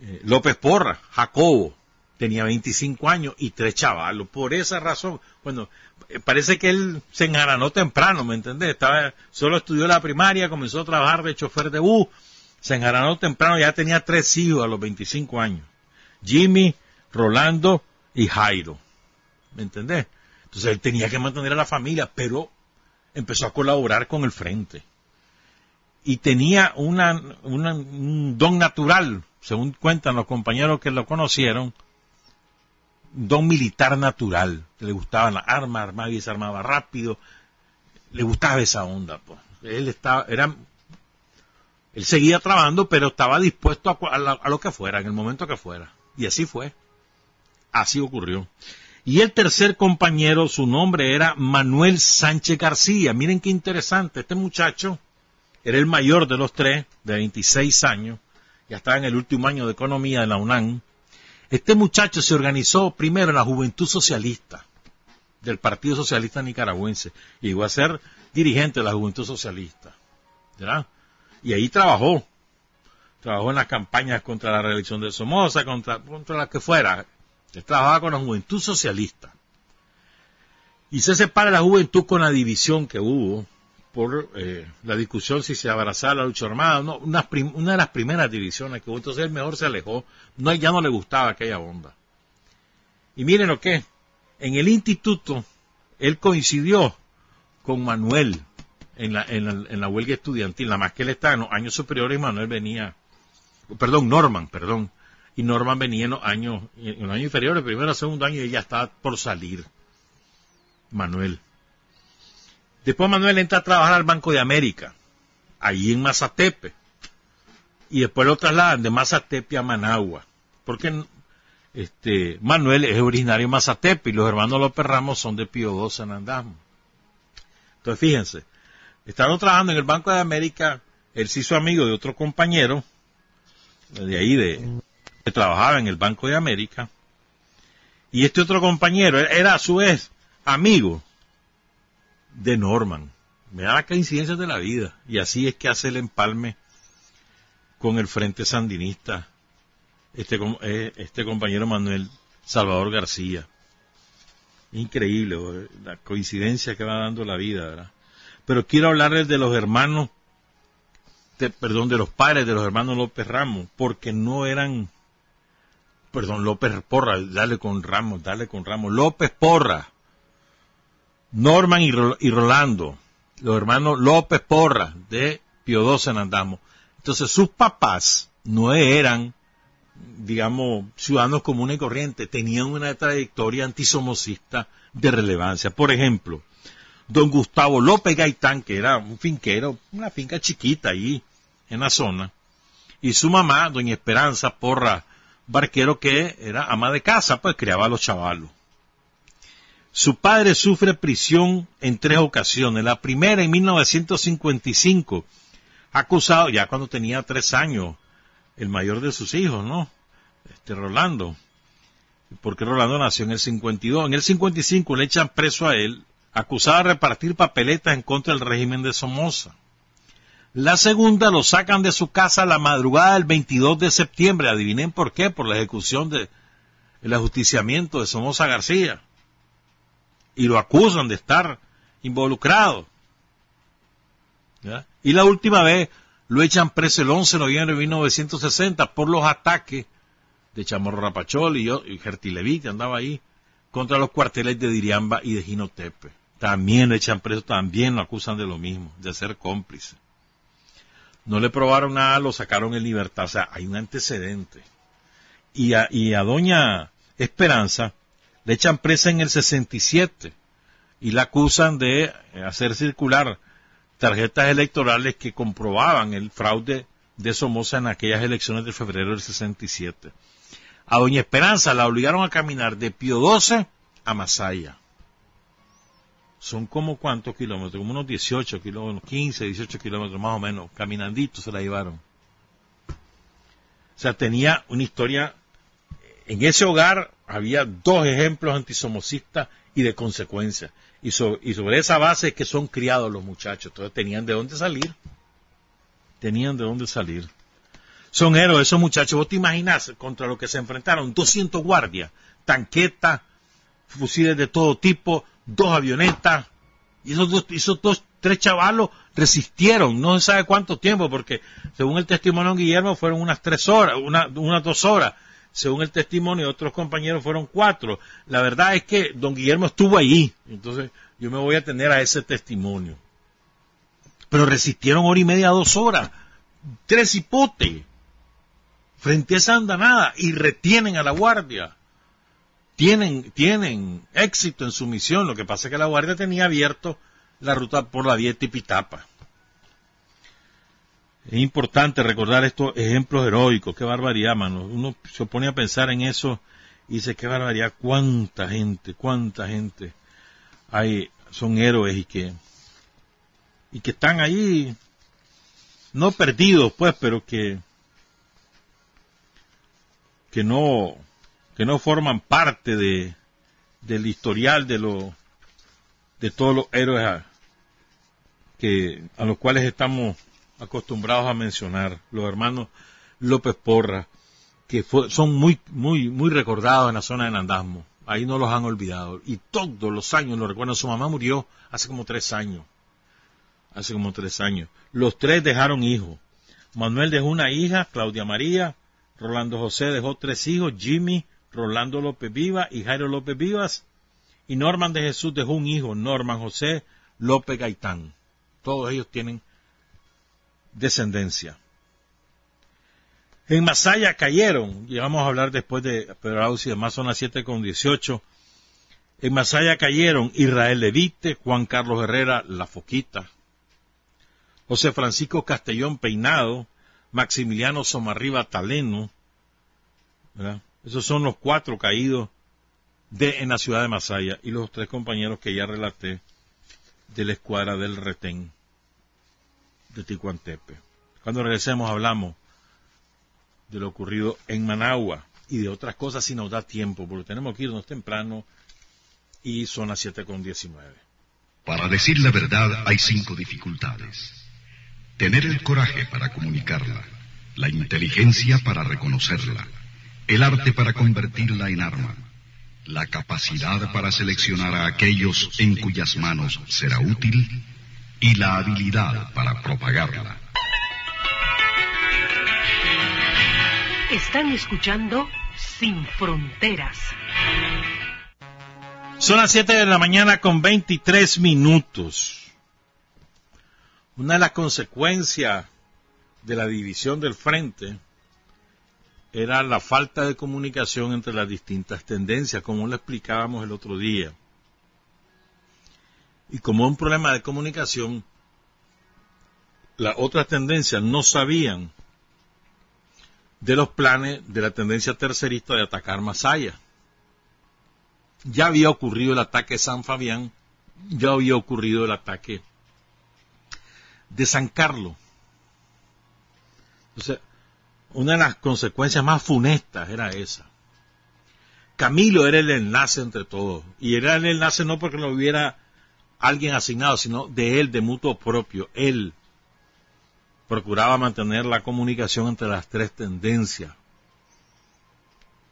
eh, López Porra, Jacobo, tenía 25 años y tres chavalos. Por esa razón, bueno, eh, parece que él se engaranó temprano, ¿me entendés? Estaba, solo estudió la primaria, comenzó a trabajar de chofer de bus, se engaranó temprano, ya tenía tres hijos a los 25 años. Jimmy, Rolando y Jairo. ¿Me entendés? Entonces él tenía que mantener a la familia, pero empezó a colaborar con el frente. Y tenía un don natural, según cuentan los compañeros que lo conocieron, un don militar natural. Le gustaban las armas, armaba y se armaba rápido. Le gustaba esa onda. Pues. Él estaba, era, él seguía trabajando, pero estaba dispuesto a, lo que fuera, en el momento que fuera. Y así fue. Así ocurrió. Y el tercer compañero, su nombre era Manuel Sánchez García. Miren qué interesante, este muchacho era el mayor de los tres, de 26 años, ya estaba en el último año de economía de la UNAM. Este muchacho se organizó primero en la Juventud Socialista del Partido Socialista Nicaragüense y llegó a ser dirigente de la Juventud Socialista. ¿verdad? Y ahí trabajó. Trabajó en las campañas contra la reelección de Somoza, contra, contra la que fuera, él trabajaba con la juventud socialista. Y se separa la juventud con la división que hubo por eh, la discusión si se abrazaba la lucha armada, una, de las primeras divisiones que hubo, entonces él mejor se alejó, no, ya no le gustaba aquella onda. Y miren lo que, en el instituto, él coincidió con Manuel en la, en la, huelga estudiantil, nada más que él estaba en los años superiores Manuel venía, perdón, Norman, perdón, y Norman venía en los años, en los años inferiores, primero segundo año, y ya estaba por salir. Manuel. Después Manuel entra a trabajar al Banco de América, allí en Mazatepe. Y después lo trasladan de Mazatepe a Managua. Porque este, Manuel es originario de Mazatepe y los hermanos López Ramos son de Pío II San Andamo. Entonces fíjense, estando trabajando en el Banco de América, él se hizo amigo de otro compañero, de ahí de, que trabajaba en el Banco de América, y este otro compañero era a su vez amigo de Norman. me da las coincidencias de la vida. Y así es que hace el empalme con el Frente Sandinista, este, eh, este compañero Manuel Salvador García. Increíble la coincidencia que va dando la vida, ¿verdad? Pero quiero hablarles de los hermanos, perdón, de los padres de los hermanos López Ramos, porque no eran, perdón, López Porra, dale con Ramos, dale con Ramos, López Porra, Norman y, Rolando, los hermanos López Porra de Pio XII en Andamo. Entonces sus papás no eran, digamos, ciudadanos comunes y corrientes, tenían una trayectoria antisomocista de relevancia. Por ejemplo, don Gustavo López Gaitán, que era un finquero, una finca chiquita ahí en la zona, y su mamá, doña Esperanza Porra Barquero, que era ama de casa, pues criaba a los chavalos. Su padre sufre prisión en tres ocasiones. La primera en 1955, acusado ya cuando tenía tres años, el mayor de sus hijos, ¿no? Este Rolando. Porque Rolando nació en el 52. En el 55 le echan preso a él, acusado de repartir papeletas en contra del régimen de Somoza. La segunda lo sacan de su casa la madrugada del 22 de septiembre. Adivinen por qué, por la ejecución de el ajusticiamiento de Somoza García y lo acusan de estar involucrado. Y la última vez lo echan preso el 11 de noviembre de 1960 por los ataques de Chamorro Rapachol y, yo, y que andaba ahí, contra los cuarteles de Diriamba y de Ginotepe. También lo echan preso, también lo acusan de lo mismo, de ser cómplice. No le probaron nada, lo sacaron en libertad. O sea, hay un antecedente. Y a, y a doña Esperanza le echan presa en el 67 y la acusan de hacer circular tarjetas electorales que comprobaban el fraude de Somoza en aquellas elecciones de febrero del 67. A Doña Esperanza la obligaron a caminar de Pío 12 a Masaya. Son como cuántos kilómetros, como unos 18 kilómetros, 15, 18 kilómetros más o menos, caminandito se la llevaron. O sea, tenía una historia en ese hogar había dos ejemplos antisomocistas y de consecuencia. Y, sobre esa base es que son criados los muchachos. Entonces tenían de dónde salir. Tenían de dónde salir. Son héroes esos muchachos. Vos te imaginas contra lo que se enfrentaron. 200 guardias, tanquetas, fusiles de todo tipo, dos avionetas. Y esos dos, esos dos, tres chavalos resistieron. No se sabe cuánto tiempo porque según el testimonio de Guillermo fueron unas tres horas, unas dos horas según el testimonio de otros compañeros fueron cuatro. La verdad es que don Guillermo estuvo allí, entonces yo me voy a tener a ese testimonio. Pero resistieron hora y media, dos horas, tres hipotes, frente a esa andanada y retienen a la guardia. Tienen, tienen éxito en su misión, lo que pasa es que la guardia tenía abierto la ruta por la vía Tipitapa. Es importante recordar estos ejemplos heroicos, qué barbaridad, mano. Uno se pone a pensar en eso y dice, qué barbaridad, cuánta gente, cuánta gente hay, son héroes y que, y que están ahí, no perdidos, pues, pero que, que no, que no forman parte de, del historial de los, de todos los héroes a, que, a los cuales estamos acostumbrados a mencionar, los hermanos López Porra, que son muy, muy, muy recordados en la zona de Nandasmo. Ahí no los han olvidado. Y todos los años lo recuerdan. Su mamá murió hace como tres años. Hace como tres años. Los tres dejaron hijos. Manuel dejó una hija, Claudia María. Rolando José dejó tres hijos, Jimmy, Rolando López Vivas y Jairo López Vivas. Y Norman de Jesús dejó un hijo, Norman José López Gaitán. Todos ellos tienen descendencia. En Masaya cayeron, y vamos a hablar después de Pedro y demás son las 7 con 18. En Masaya cayeron Israel Levite, Juan Carlos Herrera, La Foquita, José Francisco Castellón Peinado, Maximiliano Somarriba Taleno, esos son los cuatro caídos de, en la ciudad de Masaya y los tres compañeros que ya relaté de la escuadra del retén de Ticuantepe. Cuando regresemos hablamos de lo ocurrido en Managua y de otras cosas si nos da tiempo, porque tenemos que irnos temprano y son las 7 con 19. Para decir la verdad hay cinco dificultades. Tener el coraje para comunicarla, la inteligencia para reconocerla, el arte para convertirla en arma, la capacidad para seleccionar a aquellos en cuyas manos será útil y la habilidad para propagarla. Están escuchando Sin Fronteras. Son las 7 de la mañana con 23 minutos. Una de las consecuencias de la división del frente era la falta de comunicación entre las distintas tendencias, como lo explicábamos el otro día. Y como un problema de comunicación, las otras tendencias no sabían de los planes de la tendencia tercerista de atacar Masaya. Ya había ocurrido el ataque de San Fabián, ya había ocurrido el ataque de San Carlos. Entonces, una de las consecuencias más funestas era esa. Camilo era el enlace entre todos. Y era el enlace no porque lo hubiera alguien asignado, sino de él, de mutuo propio. Él procuraba mantener la comunicación entre las tres tendencias.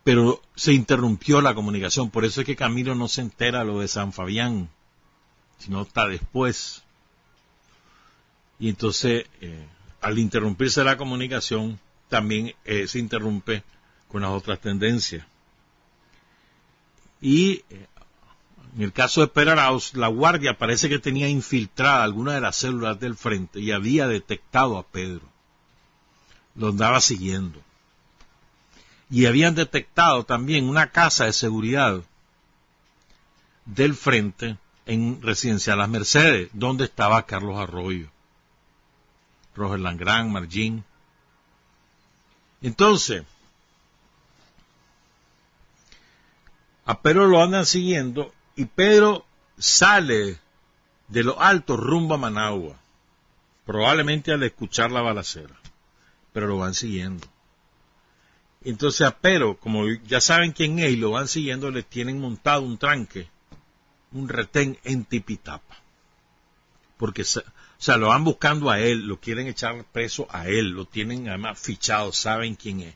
Pero se interrumpió la comunicación, por eso es que Camilo no se entera lo de San Fabián, sino está después. Y entonces, eh, al interrumpirse la comunicación, también eh, se interrumpe con las otras tendencias. Y eh, en el caso de Peraraus, la guardia parece que tenía infiltrada alguna de las células del frente y había detectado a Pedro. Lo andaba siguiendo. Y habían detectado también una casa de seguridad del frente en Residencial Las Mercedes, donde estaba Carlos Arroyo, Roger Langrán, Margín. Entonces, a Pedro lo andan siguiendo y Pedro sale de lo alto rumbo a Managua, probablemente al escuchar la balacera, pero lo van siguiendo. Entonces a Pedro, como ya saben quién es y lo van siguiendo, le tienen montado un tranque, un retén en Tipitapa. Porque, o sea, lo van buscando a él, lo quieren echar preso a él, lo tienen además fichado, saben quién es.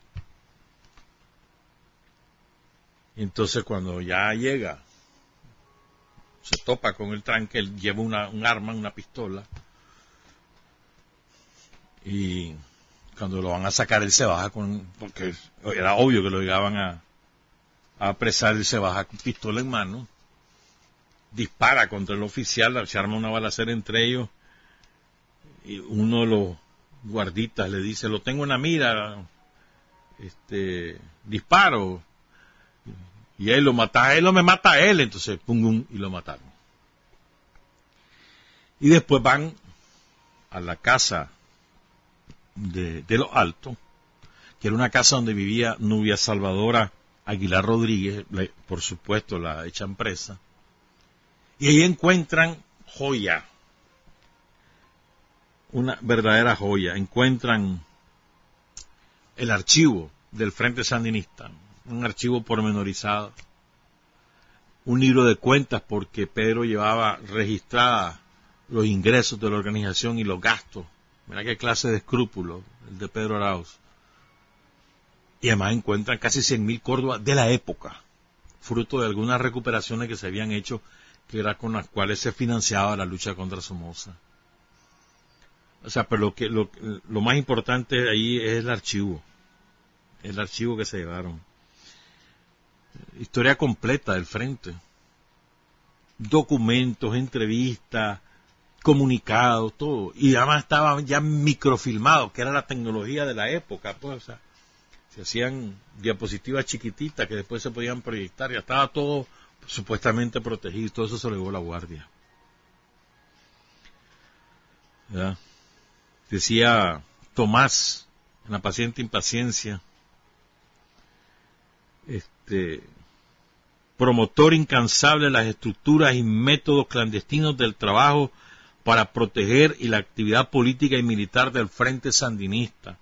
Entonces cuando ya llega se topa con el tranque, él lleva una, un arma, una pistola, y cuando lo van a sacar él se baja con, porque era obvio que lo llegaban a, a apresar, él se baja con pistola en mano, dispara contra el oficial, se arma una balacera entre ellos, y uno de los guarditas le dice, lo tengo en la mira, este, disparo, y él lo mata él o me mata a él, entonces pum, y lo mataron. Y después van a la casa de, de los Altos, que era una casa donde vivía Nubia Salvadora Aguilar Rodríguez, por supuesto la hecha empresa, y ahí encuentran joya, una verdadera joya, encuentran el archivo del Frente Sandinista, un archivo pormenorizado, un libro de cuentas porque Pedro llevaba registrada los ingresos de la organización y los gastos. Mira qué clase de escrúpulo el de Pedro Arauz. Y además encuentran casi 100.000 Córdobas de la época, fruto de algunas recuperaciones que se habían hecho, que era con las cuales se financiaba la lucha contra Somoza. O sea, pero lo, que, lo, lo más importante ahí es el archivo, el archivo que se llevaron historia completa del frente. Documentos, entrevistas, comunicados, todo. Y además estaba ya microfilmado, que era la tecnología de la época. Pues, se hacían diapositivas chiquititas que después se podían proyectar. Ya estaba todo supuestamente protegido. Todo eso se lo llevó la guardia. Decía Tomás en la paciente impaciencia. Este, promotor incansable de las estructuras y métodos clandestinos del trabajo para proteger y la actividad política y militar del Frente Sandinista,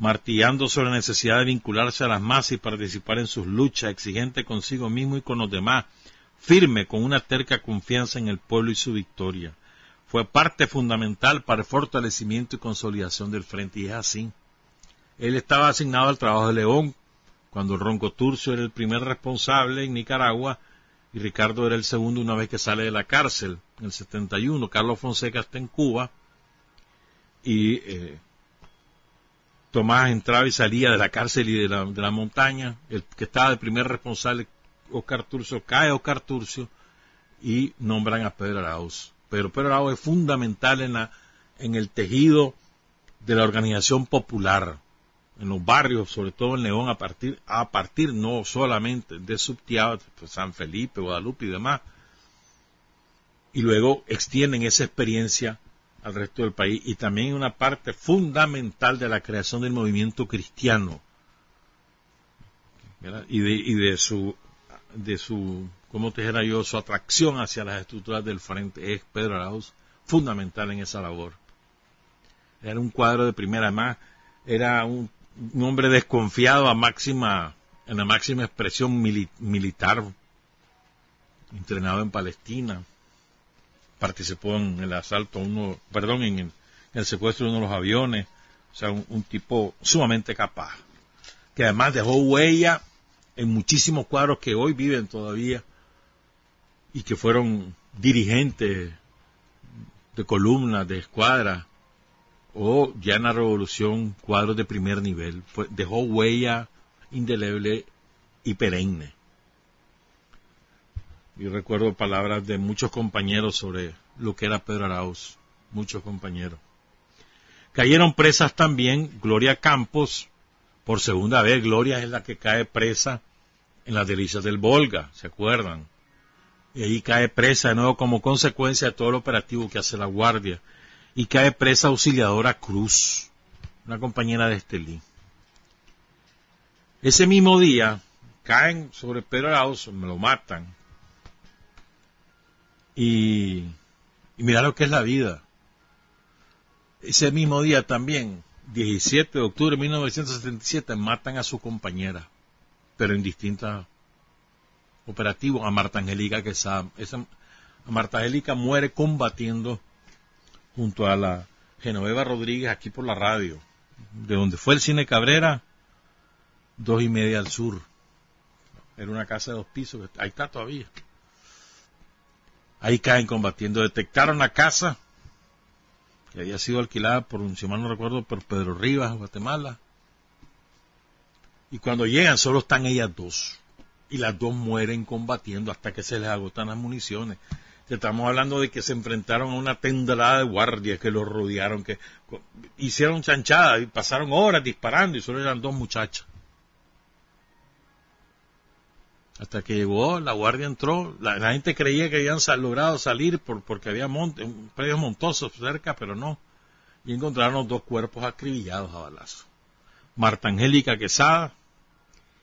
martillando sobre la necesidad de vincularse a las masas y participar en sus luchas, exigente consigo mismo y con los demás, firme con una terca confianza en el pueblo y su victoria. Fue parte fundamental para el fortalecimiento y consolidación del frente y es así. Él estaba asignado al trabajo de León, cuando Ronco Turcio era el primer responsable en Nicaragua y Ricardo era el segundo una vez que sale de la cárcel en el 71. Carlos Fonseca está en Cuba y eh, Tomás entraba y salía de la cárcel y de la, de la montaña. El que estaba de primer responsable, Oscar Turcio, cae Oscar Turcio y nombran a Pedro Arauz. Pero Pedro Arauz es fundamental en, la, en el tejido de la organización popular en los barrios, sobre todo en León, a partir, a partir no solamente de Subtiao, pues, San Felipe, Guadalupe y demás, y luego extienden esa experiencia al resto del país y también una parte fundamental de la creación del movimiento cristiano y de, y de su de su como te dijera yo su atracción hacia las estructuras del frente es Pedro Arauz fundamental en esa labor. Era un cuadro de primera más era un un hombre desconfiado a máxima, en la máxima expresión militar, entrenado en Palestina, participó en el asalto, uno, perdón, en el, secuestro de uno de los aviones, o sea, un, tipo sumamente capaz, que además dejó huella en muchísimos cuadros que hoy viven todavía y que fueron dirigentes de columnas, de escuadras, o ya en la revolución cuadros de primer nivel. dejó huella indeleble y perenne. Y recuerdo palabras de muchos compañeros sobre lo que era Pedro Arauz, muchos compañeros. Cayeron presas también Gloria Campos, por segunda vez Gloria es la que cae presa en las delicias del Volga, ¿se acuerdan? Y ahí cae presa de nuevo como consecuencia de todo el operativo que hace la Guardia y cae presa auxiliadora Cruz, una compañera de Estelí. Ese mismo día caen sobre Pedro Arauz, me lo matan. Y, mira lo que es la vida. Ese mismo día también, 17 de octubre de 1977, matan a su compañera, pero en distintos operativos, a Marta Angélica Quesada. Esa, Marta Angélica muere combatiendo junto a la Genoveva Rodríguez aquí por la radio, de donde fue el cine Cabrera, dos y media al sur. Era una casa de dos pisos, ahí está todavía. Ahí caen combatiendo. Detectaron la casa, que había sido alquilada por un, si mal no recuerdo, por Pedro Rivas, Guatemala. Y cuando llegan solo están ellas dos. Y las dos mueren combatiendo hasta que se les agotan las municiones. Estamos hablando de que se enfrentaron a una tendelada de guardias que los rodearon, que hicieron chanchadas y pasaron horas disparando y solo eran dos muchachas. Hasta que llegó, la guardia entró, la, gente creía que habían logrado salir por, porque había monte, predios montosos cerca, pero no. Y encontraron dos cuerpos acribillados a balazo. Marta Angélica Quesada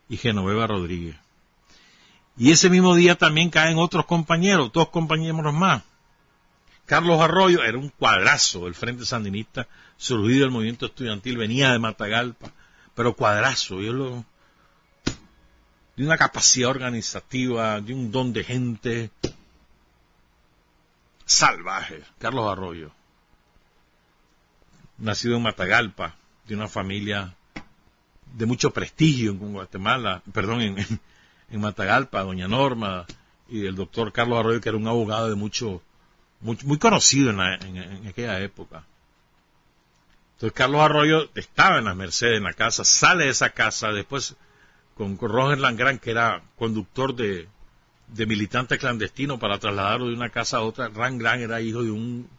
y Genoveva Rodríguez. Y ese mismo día también caen otros compañeros, dos compañeros más. Carlos Arroyo era un cuadrazo del Frente Sandinista, surgido del movimiento estudiantil, venía de Matagalpa, pero cuadrazo, yo lo, de una capacidad organizativa, de un don de gente. Salvaje, Carlos Arroyo, nacido en Matagalpa, de una familia de mucho prestigio en Guatemala, perdón, en, en Matagalpa, doña Norma y el doctor Carlos Arroyo, que era un abogado de mucho, muy, muy conocido en, en, aquella época. Entonces Carlos Arroyo estaba en las Mercedes, en la casa, sale de esa casa, después con, Roger Langrán, que era conductor de, de militante clandestino para trasladarlo de una casa a otra. Langrán era hijo de un,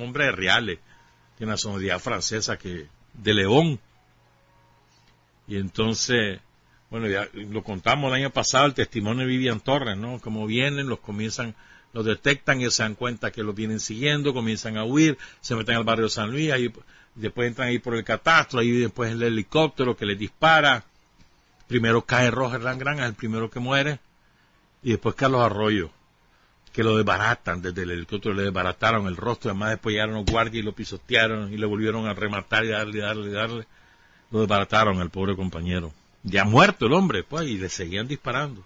hombre de Reales, de nacionalidad francesa, que de León. Y entonces bueno, ya lo contamos el año pasado, el testimonio de Vivian Torres, ¿no? Como vienen, los comienzan, los detectan y se dan cuenta que los vienen siguiendo, comienzan a huir, se meten al barrio San Luis, ahí, después entran ahí por el catastro, ahí después el helicóptero que les dispara. Primero cae Roger Langrán, es el primero que muere, y después Carlos Arroyo, que lo desbaratan desde el helicóptero, le desbarataron el rostro, además después llegaron los guardias y lo pisotearon y le volvieron a rematar y darle, darle, darle. Lo desbarataron al pobre compañero. Ya muerto el hombre, pues, y le seguían disparando.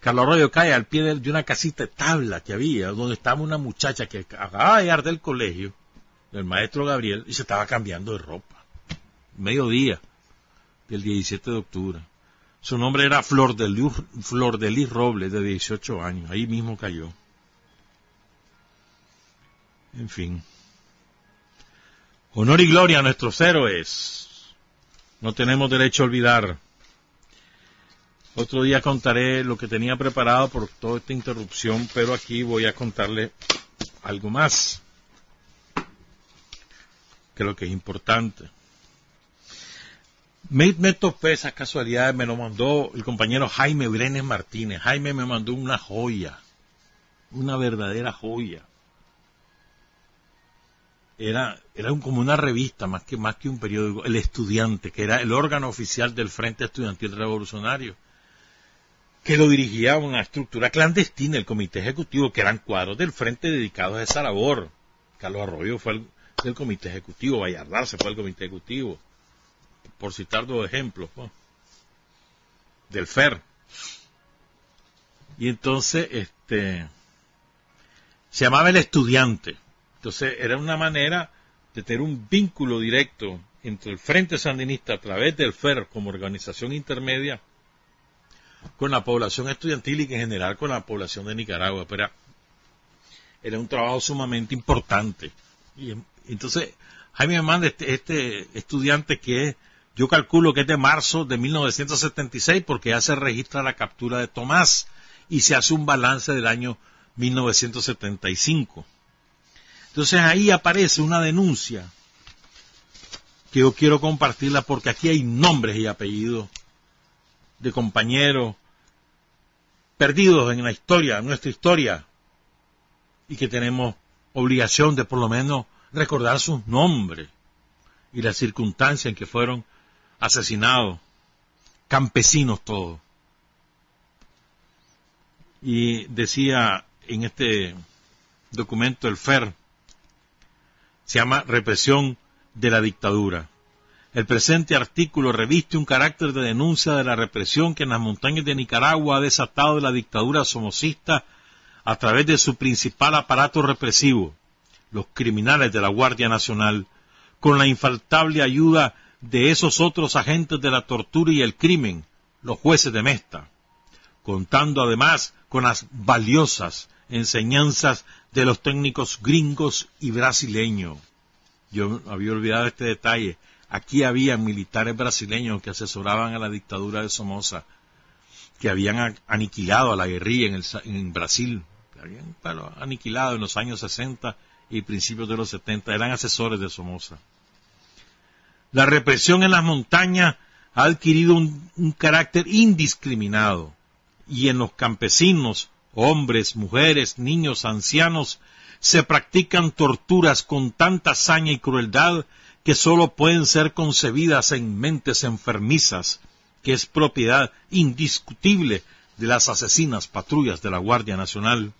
Carlos Arroyo cae al pie de, una casita de tabla que había, donde estaba una muchacha que acababa de llegar del colegio, del maestro Gabriel, y se estaba cambiando de ropa. Mediodía del 17 de octubre. Su nombre era Flor de, Flor de Lis Robles, de 18 años. Ahí mismo cayó. En fin. Honor y gloria a nuestros héroes. No tenemos derecho a olvidar. Otro día contaré lo que tenía preparado por toda esta interrupción, pero aquí voy a contarle algo más, lo que es importante. Me, me topé esa casualidad, me lo mandó el compañero Jaime Brenes Martínez. Jaime me mandó una joya, una verdadera joya era, era como una revista más que, más que un periódico, El Estudiante, que era el órgano oficial del Frente Estudiantil Revolucionario, que lo dirigía una estructura clandestina, el Comité Ejecutivo, que eran cuadros del Frente dedicados a esa labor. Carlos Arroyo fue el, Comité Ejecutivo, Vallardar se fue al Comité Ejecutivo, por citar dos ejemplos, pues. del FER. Y entonces, este, se llamaba El Estudiante entonces era una manera de tener un vínculo directo entre el Frente Sandinista a través del FER como organización intermedia con la población estudiantil y en general con la población de Nicaragua. Pero era, un trabajo sumamente importante. Y entonces Jaime me manda este, este, estudiante que yo calculo que es de marzo de 1976 porque ya se registra la captura de Tomás y se hace un balance del año 1975. Entonces ahí aparece una denuncia que yo quiero compartirla porque aquí hay nombres y apellidos de compañeros perdidos en la historia, en nuestra historia, y que tenemos obligación de por lo menos recordar sus nombres y las circunstancias en que fueron asesinados, campesinos todos. Y decía en este documento el FER, se llama Represión de la Dictadura. El presente artículo reviste un carácter de denuncia de la represión que en las montañas de Nicaragua ha desatado la dictadura somocista a través de su principal aparato represivo, los criminales de la Guardia Nacional, con la infaltable ayuda de esos otros agentes de la tortura y el crimen, los jueces de Mesta, contando además con las valiosas enseñanzas de los técnicos gringos y brasileños. Yo había olvidado este detalle. Aquí había militares brasileños que asesoraban a la dictadura de Somoza, que habían aniquilado a la guerrilla en, Brasil, que habían aniquilado en los años 60 y principios de los 70, eran asesores de Somoza. La represión en las montañas ha adquirido un carácter indiscriminado y en los campesinos hombres, mujeres, niños, ancianos, se practican torturas con tanta hazaña y crueldad que sólo pueden ser concebidas en mentes enfermizas, que es propiedad indiscutible de las asesinas patrullas de la Guardia Nacional.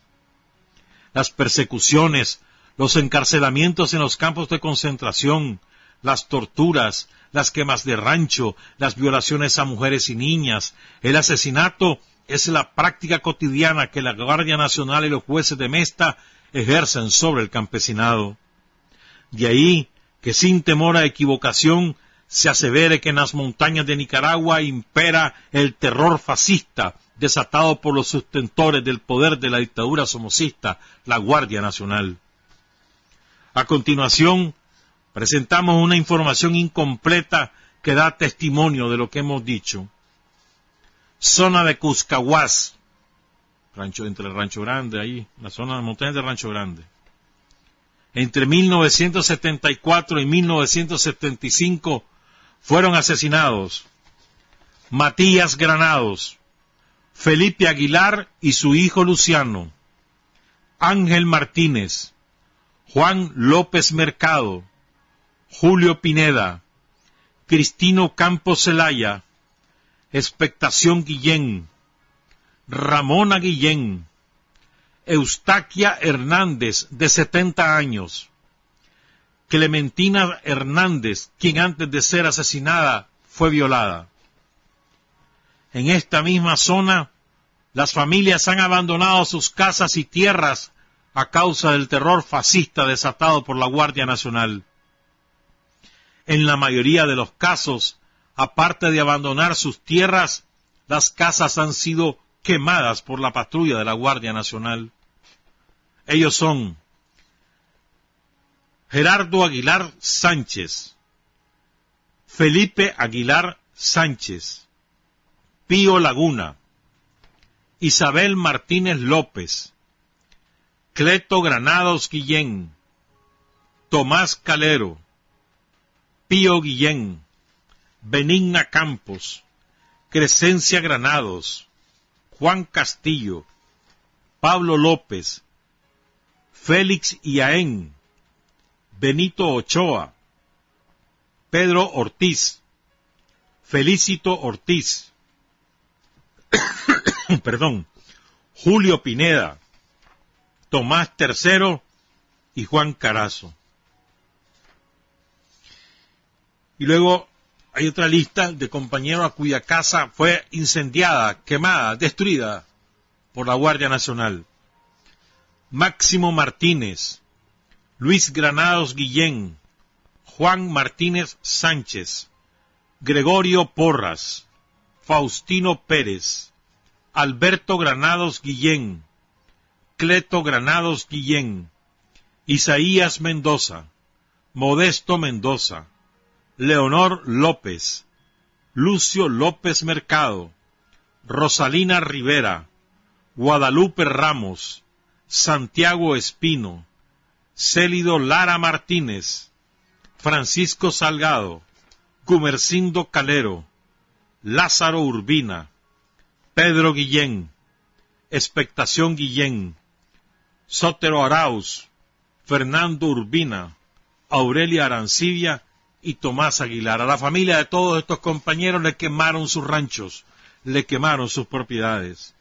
Las persecuciones, los encarcelamientos en los campos de concentración, las torturas, las quemas de rancho, las violaciones a mujeres y niñas, el asesinato es la práctica cotidiana que la Guardia Nacional y los jueces de Mesta ejercen sobre el campesinado. De ahí que sin temor a equivocación se asevere que en las montañas de Nicaragua impera el terror fascista desatado por los sustentores del poder de la dictadura somocista, la Guardia Nacional. A continuación, presentamos una información incompleta que da testimonio de lo que hemos dicho zona de Cuscahuas, entre el Rancho Grande, ahí, la zona de montañas de Rancho Grande. Entre 1974 y 1975 fueron asesinados Matías Granados, Felipe Aguilar y su hijo Luciano, Ángel Martínez, Juan López Mercado, Julio Pineda, Cristino Campos Zelaya, Expectación Guillén, Ramona Guillén, Eustaquia Hernández, de 70 años, Clementina Hernández, quien antes de ser asesinada fue violada. En esta misma zona Las familias han abandonado sus casas y tierras a causa del terror fascista desatado por la Guardia Nacional. En la mayoría de los casos, aparte de abandonar sus tierras, las casas han sido quemadas por la patrulla de la Guardia Nacional. Ellos son Gerardo Aguilar Sánchez, Felipe Aguilar Sánchez, Pío Laguna, Isabel Martínez López, Cleto Granados Guillén, Tomás Calero, Pío Guillén, Benigna Campos, Crescencia Granados, Juan Castillo, Pablo López, Félix Iaén, Benito Ochoa, Pedro Ortiz, Felicito Ortiz, [COUGHS] perdón, Julio Pineda, Tomás III y Juan Carazo. Y luego hay otra lista de compañeros a cuya casa fue incendiada, quemada, destruida por la Guardia Nacional. Máximo Martínez, Luis Granados Guillén, Juan Martínez Sánchez, Gregorio Porras, Faustino Pérez, Alberto Granados Guillén, Cleto Granados Guillén, Isaías Mendoza, Modesto Mendoza, Leonor López, Lucio López Mercado, Rosalina Rivera, Guadalupe Ramos, Santiago Espino, Célido Lara Martínez, Francisco Salgado, Gumercindo Calero, Lázaro Urbina, Pedro Guillén, Expectación Guillén, Sotero Arauz, Fernando Urbina, Aurelia Arancibia y Tomás Aguilar. A la familia de todos estos compañeros le quemaron sus ranchos, le quemaron sus propiedades.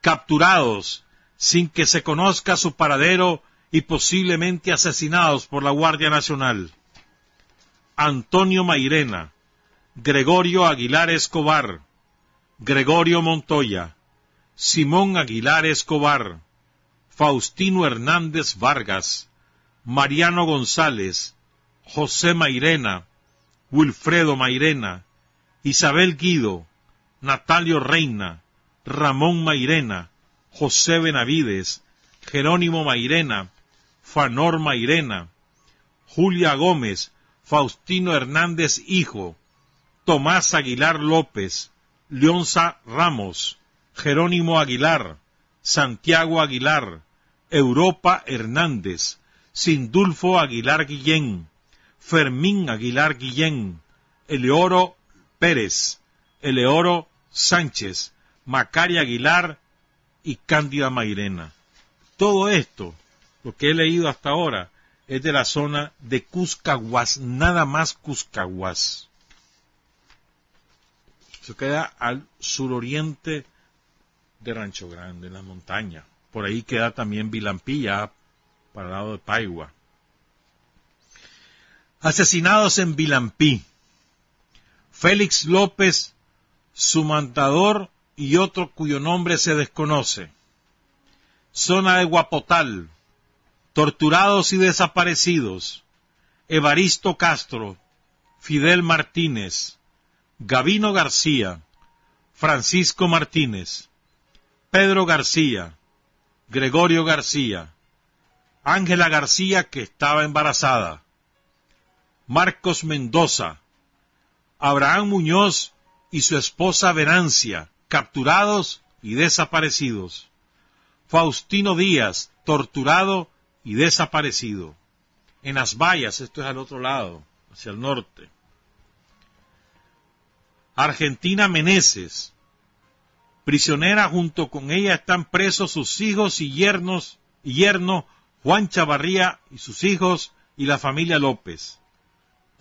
Capturados sin que se conozca su paradero y posiblemente asesinados por la Guardia Nacional. Antonio Mairena, Gregorio Aguilar Escobar, Gregorio Montoya, Simón Aguilar Escobar, Faustino Hernández Vargas, Mariano González, José Mairena, Wilfredo Mairena, Isabel Guido, Natalio Reina, Ramón Mairena, José Benavides, Jerónimo Mairena, Fanor Mairena, Julia Gómez, Faustino Hernández Hijo, Tomás Aguilar López, Leonza Ramos, Jerónimo Aguilar, Santiago Aguilar, Europa Hernández, Sindulfo Aguilar Guillén, Fermín Aguilar Guillén, Eleoro Pérez, Eleoro Sánchez, Macaria Aguilar y Cándida Mairena. Todo esto, lo que he leído hasta ahora, es de la zona de Cuscahuas, nada más Cuscahuas. Se queda al suroriente de Rancho Grande, en la montaña. Por ahí queda también Vilampilla, para el lado de Paigua. Asesinados en Vilampí. Félix López, su mandador y otro cuyo nombre se desconoce. Zona de Guapotal. Torturados y desaparecidos. Evaristo Castro, Fidel Martínez, Gavino García, Francisco Martínez, Pedro García, Gregorio García, Ángela García que estaba embarazada, Marcos Mendoza, Abraham Muñoz y su esposa Venancia, capturados y desaparecidos. Faustino Díaz, torturado y desaparecido. En las vallas, esto es al otro lado, hacia el norte. Argentina Meneses, prisionera junto con ella están presos sus hijos y yernos y yerno Juan Chavarría y sus hijos y la familia López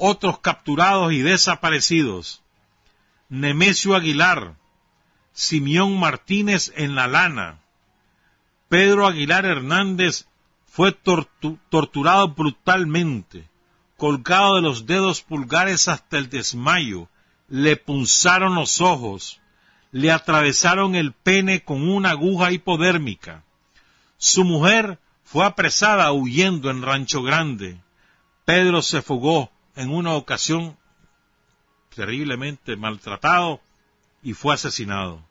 otros capturados y desaparecidos. Nemesio Aguilar, Simeón Martínez en La Lana, Pedro Aguilar Hernández fue torturado brutalmente, colgado de los dedos pulgares hasta el desmayo, le punzaron los ojos, le atravesaron el pene con una aguja hipodérmica. Su mujer fue apresada huyendo en Rancho Grande. Pedro se fugó en una ocasión terriblemente maltratado y fue asesinado.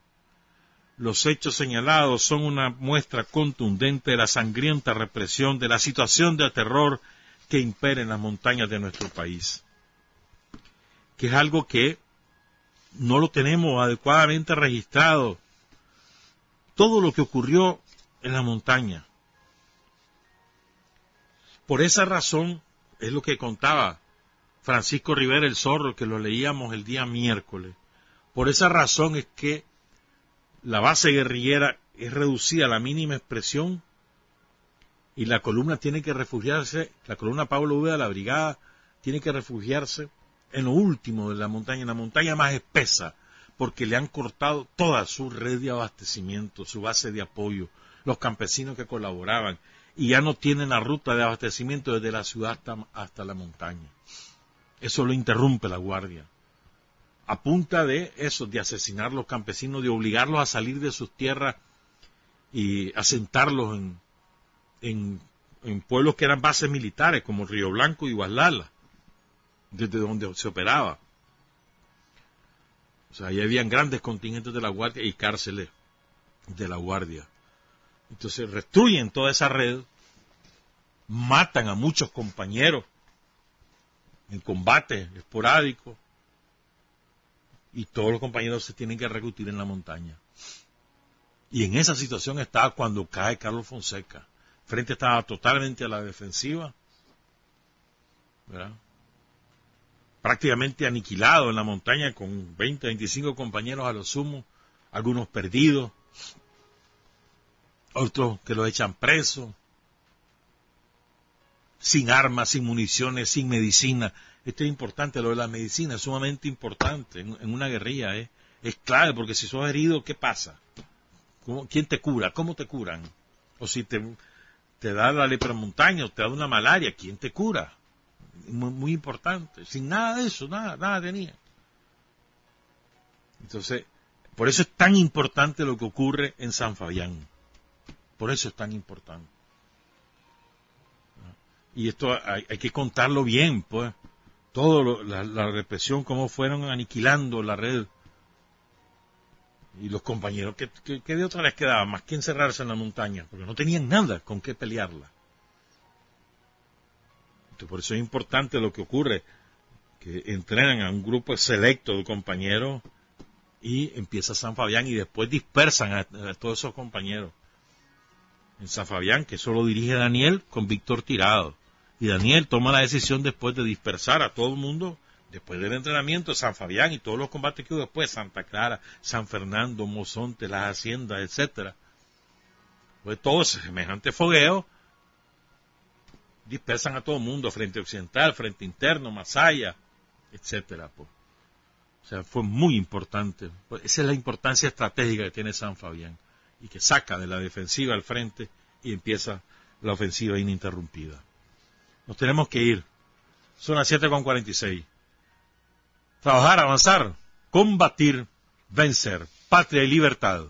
Los hechos señalados son una muestra contundente de la sangrienta represión de la situación de terror que impera en las montañas de nuestro país, que es algo que no lo tenemos adecuadamente registrado. Todo lo que ocurrió en la montaña. Por esa razón es lo que contaba Francisco Rivera el Zorro, que lo leíamos el día miércoles. Por esa razón es que la base guerrillera es reducida a la mínima expresión y la columna tiene que refugiarse, la columna Pablo V de la brigada tiene que refugiarse en lo último de la montaña, en la montaña más espesa, porque le han cortado toda su red de abastecimiento, su base de apoyo, los campesinos que colaboraban, y ya no tienen la ruta de abastecimiento desde la ciudad hasta, la montaña. Eso lo interrumpe la guardia. A punta de eso, de asesinar a los campesinos, de obligarlos a salir de sus tierras y asentarlos en, en, pueblos que eran bases militares, como Río Blanco y Guadalala desde donde se operaba. O sea, ahí habían grandes contingentes de la Guardia y cárceles de la Guardia. Entonces destruyen toda esa red, matan a muchos compañeros en combate esporádico y todos los compañeros se tienen que reclutar en la montaña. Y en esa situación estaba cuando cae Carlos Fonseca. Frente estaba totalmente a la defensiva. prácticamente aniquilado en la montaña con 20, 25 compañeros a lo sumo, algunos perdidos, otros que lo echan preso, sin armas, sin municiones, sin medicina. Esto es importante, lo de la medicina es sumamente importante en, una guerrilla, ¿eh? es clave, porque si sos herido, ¿qué pasa? ¿Quién te cura? ¿Cómo te curan? O si te, da la lepra montaña o te da una malaria, ¿quién te cura? muy, importante. Sin nada de eso, nada, nada tenía. Entonces, por eso es tan importante lo que ocurre en San Fabián. Por eso es tan importante. Y esto hay, que contarlo bien, pues. Todo la, represión, cómo fueron aniquilando la red. Y los compañeros, que de otra les quedaba? Más que encerrarse en la montaña, porque no tenían nada con qué pelearla. Por eso es importante lo que ocurre, que entrenan a un grupo selecto de compañeros y empieza San Fabián y después dispersan a, todos esos compañeros. En San Fabián, que eso lo dirige Daniel con Víctor Tirado. Y Daniel toma la decisión después de dispersar a todo el mundo, después del entrenamiento San Fabián y todos los combates que hubo después, Santa Clara, San Fernando, Mozonte, las haciendas, etcétera. Pues todo semejante fogueo dispersan a todo el mundo, frente occidental, frente interno, Masaya, etcétera. Pues. O sea, fue muy importante. Pues, esa es la importancia estratégica que tiene San Fabián y que saca de la defensiva al frente y empieza la ofensiva ininterrumpida. Nos tenemos que ir. Son las 7.46. Trabajar, avanzar, combatir, vencer, patria y libertad.